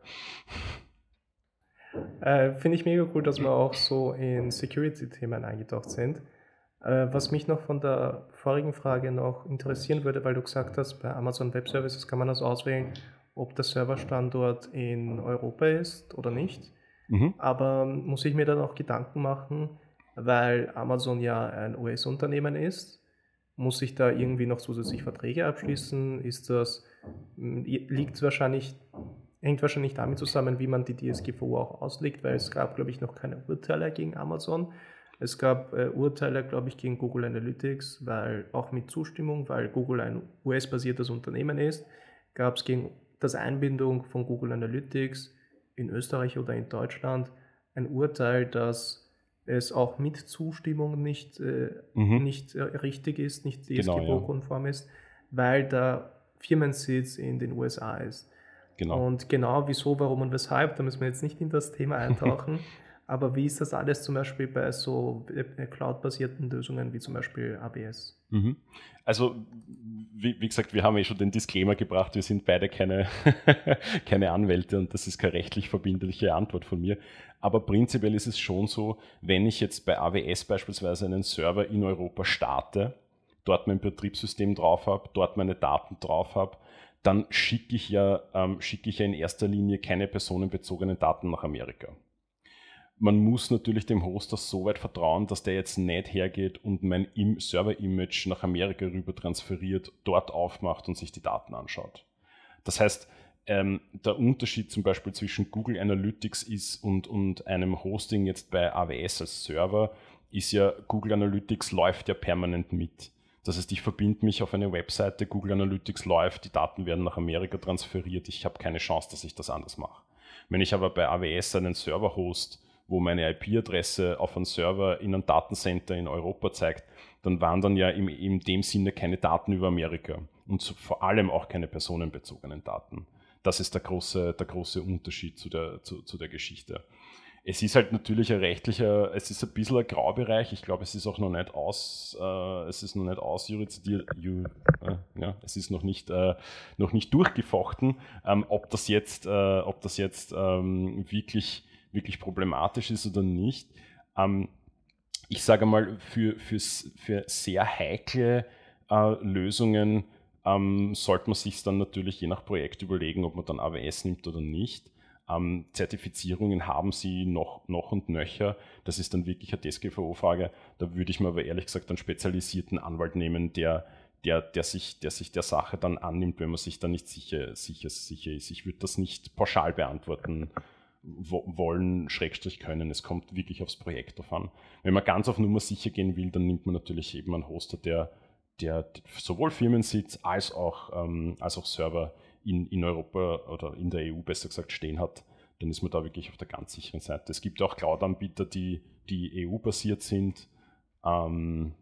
Äh, Finde ich mega cool, dass wir auch so in Security-Themen eingetaucht sind. Äh, was mich noch von der vorigen Frage noch interessieren würde, weil du gesagt hast, bei Amazon Web Services kann man das auswählen, ob der Serverstandort in Europa ist oder nicht. Mhm. Aber muss ich mir dann auch Gedanken machen, weil Amazon ja ein US-Unternehmen ist, muss ich da irgendwie noch zusätzlich Verträge abschließen? Ist das, liegt wahrscheinlich, hängt wahrscheinlich damit zusammen, wie man die DSGVO auch auslegt, weil es gab, glaube ich, noch keine Urteile gegen Amazon. Es gab äh, Urteile, glaube ich, gegen Google Analytics, weil auch mit Zustimmung, weil Google ein US-basiertes Unternehmen ist, gab es gegen das Einbindung von Google Analytics in Österreich oder in Deutschland ein Urteil, dass es auch mit Zustimmung nicht, äh, mhm. nicht äh, richtig ist, nicht DSGVO-konform genau, ja. ist, weil der Firmensitz in den USA ist. Genau. Und genau wieso, warum und weshalb, da müssen wir jetzt nicht in das Thema eintauchen. Aber wie ist das alles zum Beispiel bei so cloud-basierten Lösungen wie zum Beispiel ABS? Mhm. Also, wie, wie, gesagt, wir haben ja schon den Disclaimer gebracht, wir sind beide keine, keine Anwälte und das ist keine rechtlich verbindliche Antwort von mir. Aber prinzipiell ist es schon so, wenn ich jetzt bei AWS beispielsweise einen Server in Europa starte, dort mein Betriebssystem drauf habe, dort meine Daten drauf habe, dann schicke ich, ja, ähm, schicke ich ja in erster Linie keine personenbezogenen Daten nach Amerika man muss natürlich dem Hoster so weit vertrauen, dass der jetzt nicht hergeht und mein Server-Image nach Amerika rüber transferiert, dort aufmacht und sich die Daten anschaut. Das heißt, ähm, der Unterschied zum Beispiel zwischen Google Analytics ist und, und einem Hosting jetzt bei AWS als Server, ist ja, Google Analytics läuft ja permanent mit. Das heißt, ich verbinde mich auf eine Webseite, Google Analytics läuft, die Daten werden nach Amerika transferiert, ich habe keine Chance, dass ich das anders mache. Wenn ich aber bei AWS einen Server host, wo meine IP-Adresse auf einen Server in einem Datencenter in Europa zeigt, dann wandern ja im, in dem Sinne keine Daten über Amerika und vor allem auch keine personenbezogenen Daten. Das ist der große, der große Unterschied zu der, zu, zu der Geschichte. Es ist halt natürlich ein rechtlicher, es ist ein bisschen ein Graubereich. Ich glaube, es ist auch noch nicht aus, äh, es ist noch nicht ausjudiziert, äh, ja, es ist noch nicht, äh, noch nicht durchgefochten, ähm, ob das jetzt, äh, ob das jetzt ähm, wirklich wirklich problematisch ist oder nicht. Ähm, ich sage mal, für, für, für sehr heikle äh, Lösungen ähm, sollte man sich dann natürlich je nach Projekt überlegen, ob man dann AWS nimmt oder nicht. Ähm, Zertifizierungen haben sie noch, noch und nöcher. Das ist dann wirklich eine DSGVO-Frage. Da würde ich mir aber ehrlich gesagt einen spezialisierten Anwalt nehmen, der, der, der, sich, der sich der Sache dann annimmt, wenn man sich da nicht sicher, sicher, sicher ist. Ich würde das nicht pauschal beantworten wollen, Schrägstrich können. Es kommt wirklich aufs Projekt drauf an. Wenn man ganz auf Nummer sicher gehen will, dann nimmt man natürlich eben einen Hoster, der, der sowohl Firmensitz als auch, ähm, als auch Server in, in Europa oder in der EU besser gesagt stehen hat. Dann ist man da wirklich auf der ganz sicheren Seite. Es gibt auch Cloud-Anbieter, die, die EU-basiert sind. Ähm,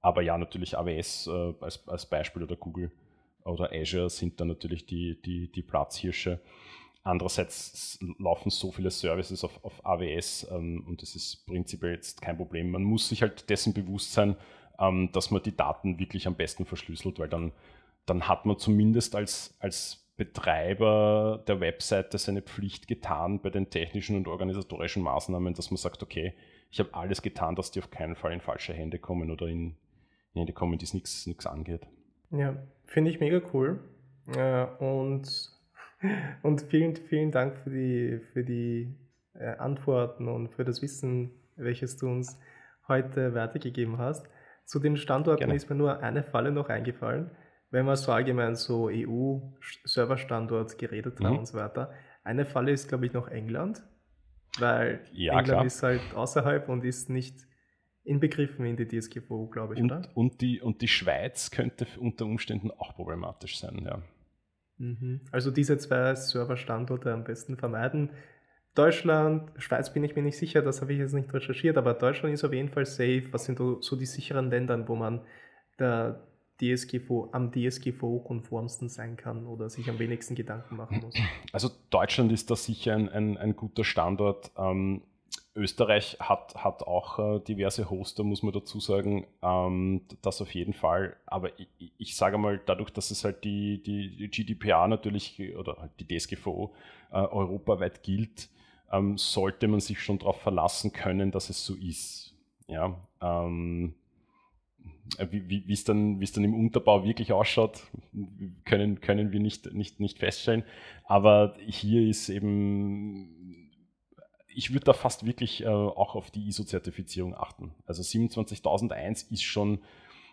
aber ja, natürlich AWS äh, als, als Beispiel oder Google oder Azure sind da natürlich die, die, die Platzhirsche. Andererseits laufen so viele Services auf, auf AWS ähm, und das ist prinzipiell jetzt kein Problem. Man muss sich halt dessen bewusst sein, ähm, dass man die Daten wirklich am besten verschlüsselt, weil dann, dann hat man zumindest als, als Betreiber der Webseite seine Pflicht getan bei den technischen und organisatorischen Maßnahmen, dass man sagt, okay, ich habe alles getan, dass die auf keinen Fall in falsche Hände kommen oder in, in Hände kommen, die es nichts angeht. Ja, finde ich mega cool. Äh, und und vielen, vielen Dank für die, für die äh, Antworten und für das Wissen, welches du uns heute weitergegeben hast. Zu den Standorten Gerne. ist mir nur eine Falle noch eingefallen, wenn wir so allgemein so EU-Serverstandort geredet haben mhm. und so weiter. Eine Falle ist, glaube ich, noch England, weil ja, England klar. ist halt außerhalb und ist nicht inbegriffen in die DSGVO, glaube ich, und, oder? Und die, und die Schweiz könnte unter Umständen auch problematisch sein, ja. Mhm. Also diese zwei Serverstandorte am besten vermeiden. Deutschland, Schweiz bin ich mir nicht sicher, das habe ich jetzt nicht recherchiert, aber Deutschland ist auf jeden Fall safe. Was sind so die sicheren Länder, wo man der DSGVO, am DSGVO-konformsten sein kann oder sich am wenigsten Gedanken machen muss? Also Deutschland ist da sicher ein, ein, ein guter Standort. Ähm, Österreich hat, hat auch äh, diverse Hoster, muss man dazu sagen. Ähm, das auf jeden Fall. Aber ich, ich, sage mal, dadurch, dass es halt die, die, GDPR natürlich oder halt die DSGVO äh, europaweit gilt, ähm, sollte man sich schon darauf verlassen können, dass es so ist. Ja, ähm, wie, wie es dann, dann im Unterbau wirklich ausschaut, können, können wir nicht, nicht, nicht feststellen. Aber hier ist eben, ich würde da fast wirklich äh, auch auf die ISO-Zertifizierung achten. Also 27001 ist schon,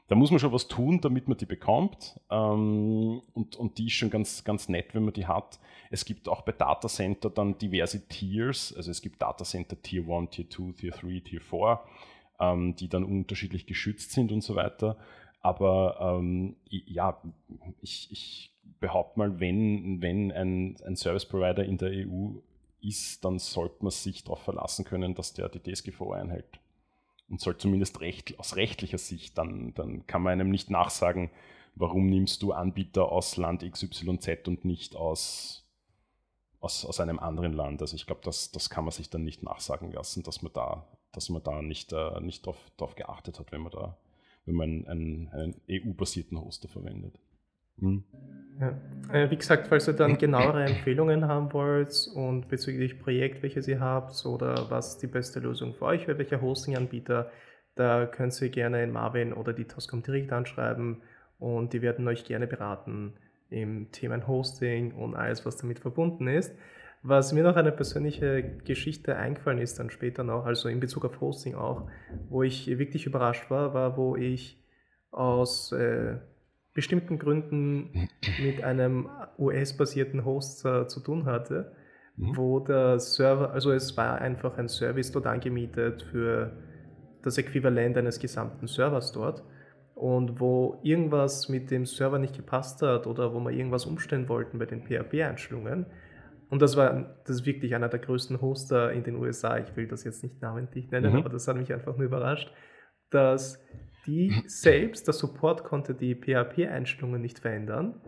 da muss man schon was tun, damit man die bekommt. Ähm, und, und die ist schon ganz, ganz nett, wenn man die hat. Es gibt auch bei Datacenter dann diverse Tiers. Also es gibt Datacenter Tier 1, Tier 2, Tier 3, Tier 4 ähm, die dann unterschiedlich geschützt sind und so weiter. Aber ähm, ja, ich, ich behaupte mal, wenn, wenn ein, ein Service Provider in der EU ist, dann sollte man sich darauf verlassen können, dass der die DSGVO einhält. Und soll zumindest recht, aus rechtlicher Sicht, dann, dann kann man einem nicht nachsagen, warum nimmst du Anbieter aus Land XYZ und nicht aus, aus, aus einem anderen Land. Also ich glaube, das, das kann man sich dann nicht nachsagen lassen, dass man da dass man da nicht, äh, nicht darauf geachtet hat, wenn man da, wenn man einen, einen EU-basierten Hoster verwendet. Hm. Ja. Äh, wie gesagt, falls ihr dann genauere Empfehlungen haben wollt und bezüglich Projekt, welches ihr habt oder was die beste Lösung für euch wäre, welcher Hosting-Anbieter, da könnt ihr gerne in Marvin oder die Toscom direkt anschreiben und die werden euch gerne beraten im Thema Hosting und alles, was damit verbunden ist. Was mir noch eine persönliche Geschichte eingefallen ist, dann später noch, also in Bezug auf Hosting auch, wo ich wirklich überrascht war, war, wo ich aus äh, bestimmten Gründen mit einem US-basierten Host äh, zu tun hatte, mhm. wo der Server, also es war einfach ein Service dort angemietet für das Äquivalent eines gesamten Servers dort und wo irgendwas mit dem Server nicht gepasst hat oder wo wir irgendwas umstellen wollten bei den PHP-Einstellungen, und das war das ist wirklich einer der größten Hoster in den USA. Ich will das jetzt nicht namentlich nennen, mhm. aber das hat mich einfach nur überrascht, dass die selbst, der Support konnte die PHP-Einstellungen nicht verändern,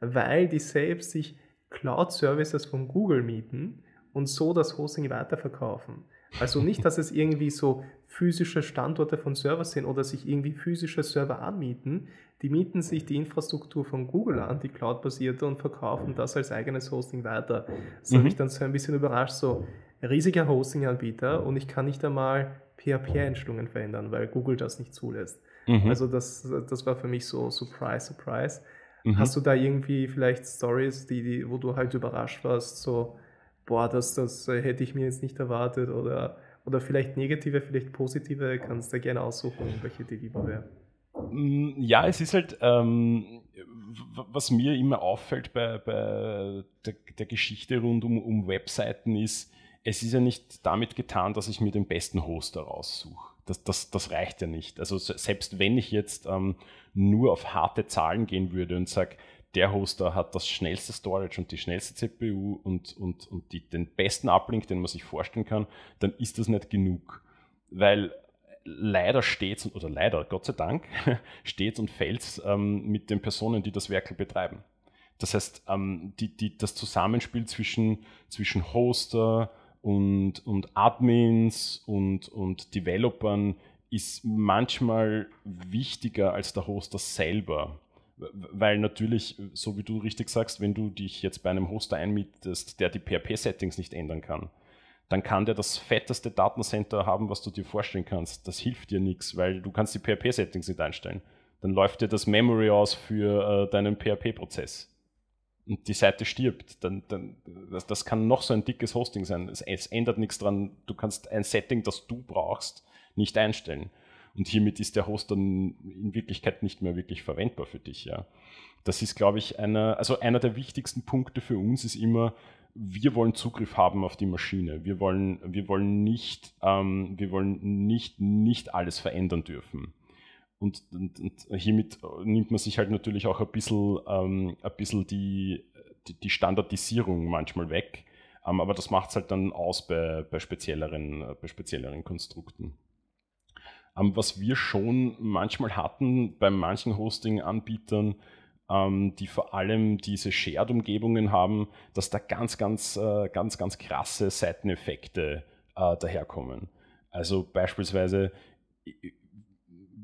weil die selbst sich Cloud-Services von Google mieten und so das Hosting weiterverkaufen. Also nicht, dass es irgendwie so physische Standorte von Servers sind oder sich irgendwie physische Server anmieten. Die mieten sich die Infrastruktur von Google an, die Cloud-basierte, und verkaufen das als eigenes Hosting weiter. Das mhm. hat mich dann so ein bisschen überrascht, so riesiger Hosting-Anbieter und ich kann nicht einmal PHP-Einstellungen verändern, weil Google das nicht zulässt. Mhm. Also das, das war für mich so Surprise, Surprise. Mhm. Hast du da irgendwie vielleicht Stories, die, die, wo du halt überrascht warst, so boah, das, das hätte ich mir jetzt nicht erwartet oder, oder vielleicht negative, vielleicht positive, kannst du gerne aussuchen, welche die lieber wäre. Mm, ja, es ist halt, ähm, was mir immer auffällt bei, bei der, der, Geschichte rund um, um Webseiten ist, es ist ja nicht damit getan, dass ich mir den besten Hoster raussuche. Das, das, das reicht ja nicht. Also selbst wenn ich jetzt ähm, nur auf harte Zahlen gehen würde und sage, der Hoster hat das schnellste Storage und die schnellste CPU und, und, und die, den besten Uplink, den man sich vorstellen kann, dann ist das nicht genug. Weil leider steht oder leider, Gott sei Dank, steht und fällt ähm, mit den Personen, die das Werkel betreiben. Das heißt, ähm, die, die, das Zusammenspiel zwischen, zwischen Hoster und, und Admins und, und Developern ist manchmal wichtiger als der Hoster selber weil natürlich, so wie du richtig sagst, wenn du dich jetzt bei einem Hoster einmietest, der die PHP-Settings nicht ändern kann, dann kann der das fetteste Datencenter haben, was du dir vorstellen kannst. Das hilft dir nichts, weil du kannst die PHP-Settings nicht einstellen. Dann läuft dir das Memory aus für äh, deinen PHP-Prozess. Und die Seite stirbt. Dann, dann, das, das, kann noch so ein dickes Hosting sein. Es, es ändert nichts dran. Du kannst ein Setting, das du brauchst, nicht einstellen. Und hiermit ist der Host dann in Wirklichkeit nicht mehr wirklich verwendbar für dich. Ja. Das ist, glaube ich, einer, also einer der wichtigsten Punkte für uns ist immer, wir wollen Zugriff haben auf die Maschine. Wir wollen, wir wollen, nicht, ähm, wir wollen nicht, nicht alles verändern dürfen. Und, und, und, hiermit nimmt man sich halt natürlich auch ein bisschen, ähm, ein bisschen die, die, die Standardisierung manchmal weg. Ähm, aber das macht es halt dann aus bei, bei, spezielleren, bei spezielleren Konstrukten. Ähm, was wir schon manchmal hatten bei manchen Hosting-Anbietern, ähm, die vor allem diese Shared-Umgebungen haben, dass da ganz, ganz, äh, ganz, ganz krasse Seiteneffekte äh, daherkommen. Also beispielsweise,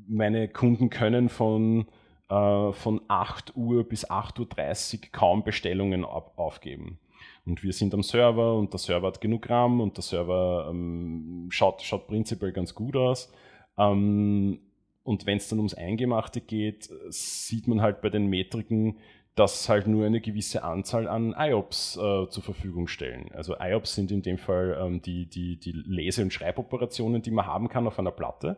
meine Kunden können von, äh, von 8 Uhr bis 8.30 Uhr kaum Bestellungen aufgeben. Und wir sind am Server und der Server hat genug RAM und der Server ähm, schaut, schaut prinzipiell ganz gut aus. Ähm, und wenn es dann ums Eingemachte geht, sieht man halt bei den Metriken, dass halt nur eine gewisse Anzahl an IOPS äh, zur Verfügung stellen. Also IOPS sind in dem Fall ähm, die, die, die Lese- und Schreiboperationen, die man haben kann auf einer Platte.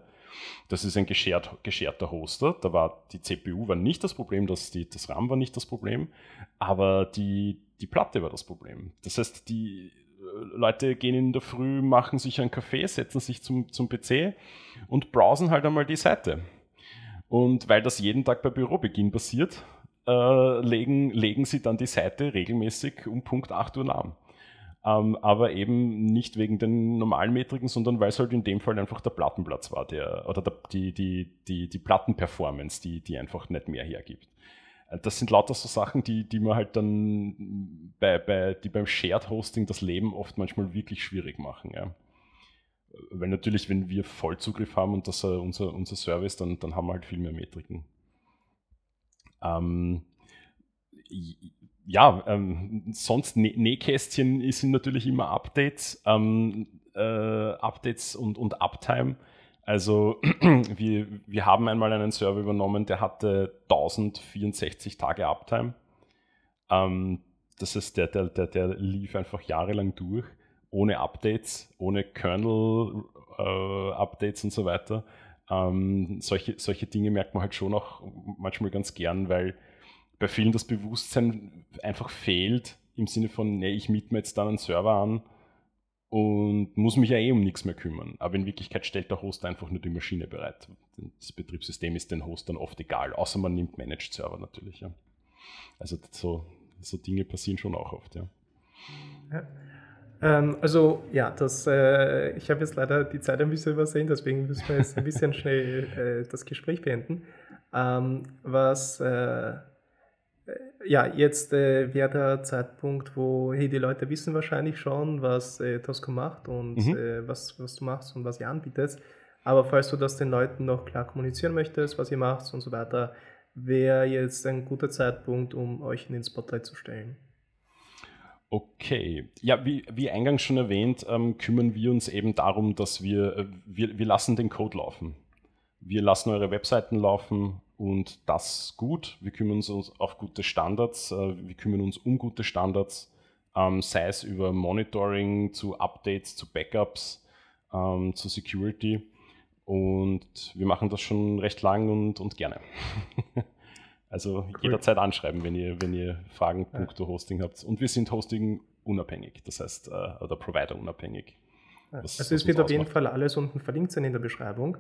Das ist ein geschert, gescherter Hoster. Da war die CPU war nicht das Problem, das, die, das RAM war nicht das Problem, aber die, die Platte war das Problem. Das heißt, die Leute gehen in der Früh, machen sich einen Kaffee, setzen sich zum, zum PC und browsen halt einmal die Seite. Und weil das jeden Tag bei Bürobeginn passiert, äh, legen, legen sie dann die Seite regelmäßig um Punkt 8 Uhr lahm. Ähm, aber eben nicht wegen den normalen Metriken, sondern weil es halt in dem Fall einfach der Plattenplatz war, der, oder der, die, die, die, die Plattenperformance, die, die einfach nicht mehr hergibt. Das sind lauter so Sachen, die, die man halt dann bei, bei, die beim Shared Hosting das Leben oft manchmal wirklich schwierig machen. Ja. Weil natürlich, wenn wir Vollzugriff haben und das uh, unser, unser Service, dann, dann haben wir halt viel mehr Metriken. Ähm, ja, ähm, sonst Nähkästchen sind natürlich immer Updates, ähm, äh, Updates und, und Uptime. Also wir, wir haben einmal einen Server übernommen, der hatte 1064 Tage Uptime. Ähm, das ist der, der, der, der lief einfach jahrelang durch, ohne Updates, ohne Kernel-Updates äh, und so weiter. Ähm, solche, solche Dinge merkt man halt schon auch manchmal ganz gern, weil bei vielen das Bewusstsein einfach fehlt, im Sinne von, nee, ich miete mir jetzt dann einen Server an und muss mich ja eh um nichts mehr kümmern. Aber in Wirklichkeit stellt der Host einfach nur die Maschine bereit. Das Betriebssystem ist den Hostern oft egal, außer man nimmt Managed Server natürlich. Ja. Also so, so Dinge passieren schon auch oft. Ja. ja. Ähm, also ja, das, äh, ich habe jetzt leider die Zeit ein bisschen übersehen, deswegen müssen wir jetzt ein bisschen schnell äh, das Gespräch beenden. Ähm, was äh, ja, jetzt äh, wäre der Zeitpunkt, wo hey, die Leute wissen wahrscheinlich schon, was äh, Tosco macht und mhm. äh, was, was du machst und was ihr anbietest. Aber falls du das den Leuten noch klar kommunizieren möchtest, was ihr macht und so weiter, wäre jetzt ein guter Zeitpunkt, um euch in den Spotlight zu stellen. Okay, ja, wie, wie eingangs schon erwähnt, ähm, kümmern wir uns eben darum, dass wir, äh, wir, wir lassen den Code laufen. Wir lassen eure Webseiten laufen und das gut. Wir kümmern uns auf gute Standards, äh, wir kümmern uns um gute Standards, ähm, sei es über Monitoring zu Updates, zu Backups, ähm, zu Security. Und wir machen das schon recht lang und, und gerne. also cool. jederzeit anschreiben, wenn ihr, wenn ihr Fragen ja. punkto Hosting habt. Und wir sind Hosting unabhängig, das heißt, äh, oder Provider unabhängig. Was, also es wird auf jeden Fall alles unten verlinkt sein in der Beschreibung.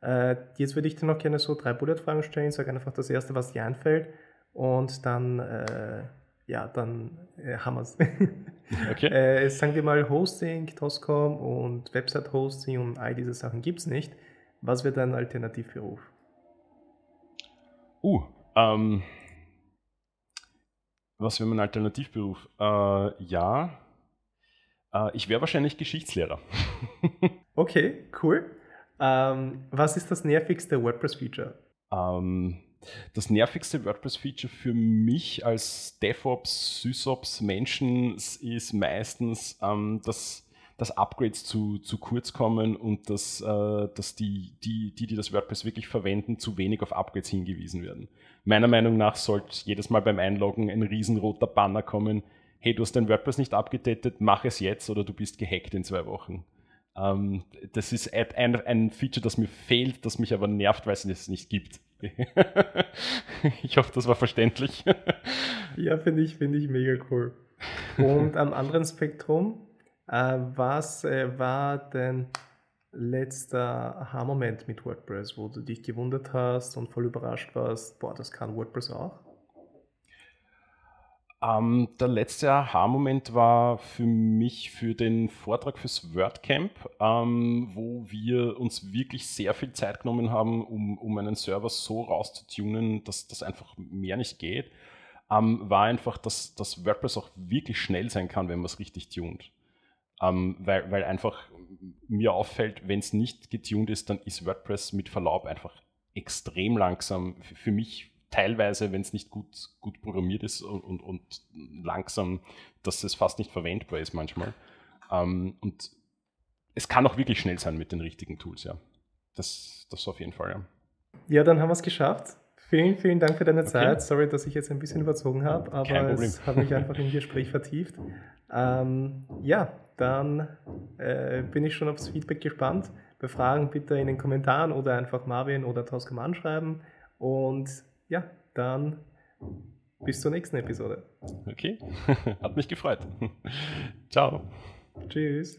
Äh, jetzt würde ich dir noch gerne so drei Bullet-Fragen stellen. Sag einfach das erste, was dir einfällt. Und dann, äh, ja, dann äh, haben wir es. Okay. äh, sagen wir mal Hosting, Toscom und Website-Hosting und all diese Sachen gibt es nicht. Was wäre dein Alternativberuf? Uh, ähm, was wäre mein Alternativberuf? Äh, ja, äh, ich wäre wahrscheinlich Geschichtslehrer. okay, cool. Ähm, was ist das nervigste WordPress-Feature? Ähm, das nervigste WordPress-Feature für mich als DevOps, SysOps-Menschen ist meistens, ähm, dass, dass Upgrades zu, zu kurz kommen und dass, äh, dass die, die, die, die das WordPress wirklich verwenden, zu wenig auf Upgrades hingewiesen werden. Meiner Meinung nach sollte jedes Mal beim Einloggen ein riesenroter Banner kommen, hey, du hast dein WordPress nicht abgedatet, mach es jetzt oder du bist gehackt in zwei Wochen. Ähm, das ist ein, ein, Feature, das mir fehlt, das mich aber nervt, weil es es nicht gibt. ich hoffe, das war verständlich. ja, finde ich, find ich mega cool. Und am anderen Spektrum, äh, was äh, war dein letzter Aha-Moment mit WordPress, wo du dich gewundert hast und voll überrascht warst, boah, das kann WordPress auch? Ähm, der letzte Aha-Moment war für mich für den Vortrag fürs WordCamp, ähm, wo wir uns wirklich sehr viel Zeit genommen haben, um, um einen Server so rauszutunen, dass das einfach mehr nicht geht, ähm, war einfach, dass, dass WordPress auch wirklich schnell sein kann, wenn man es richtig tunt. Ähm, weil, weil einfach mir auffällt, wenn es nicht getuned ist, dann ist WordPress mit Verlaub einfach extrem langsam. Für mich teilweise, wenn es nicht gut, gut programmiert ist und, und, und, langsam, dass es fast nicht verwendbar ist manchmal. Ähm, und es kann auch wirklich schnell sein mit den richtigen Tools, ja. Das, das auf jeden Fall, ja. Ja, dann haben wir es geschafft. Vielen, vielen Dank für deine okay. Zeit. Sorry, dass ich jetzt ein bisschen überzogen habe, aber es hat mich einfach im Gespräch vertieft. Ähm, ja, dann äh, bin ich schon aufs Feedback gespannt. Bei Fragen bitte in den Kommentaren oder einfach Marvin oder Toscom anschreiben. Und ja, dann bis zur nächsten Episode. Okay, hat mich gefreut. Ciao. Tschüss.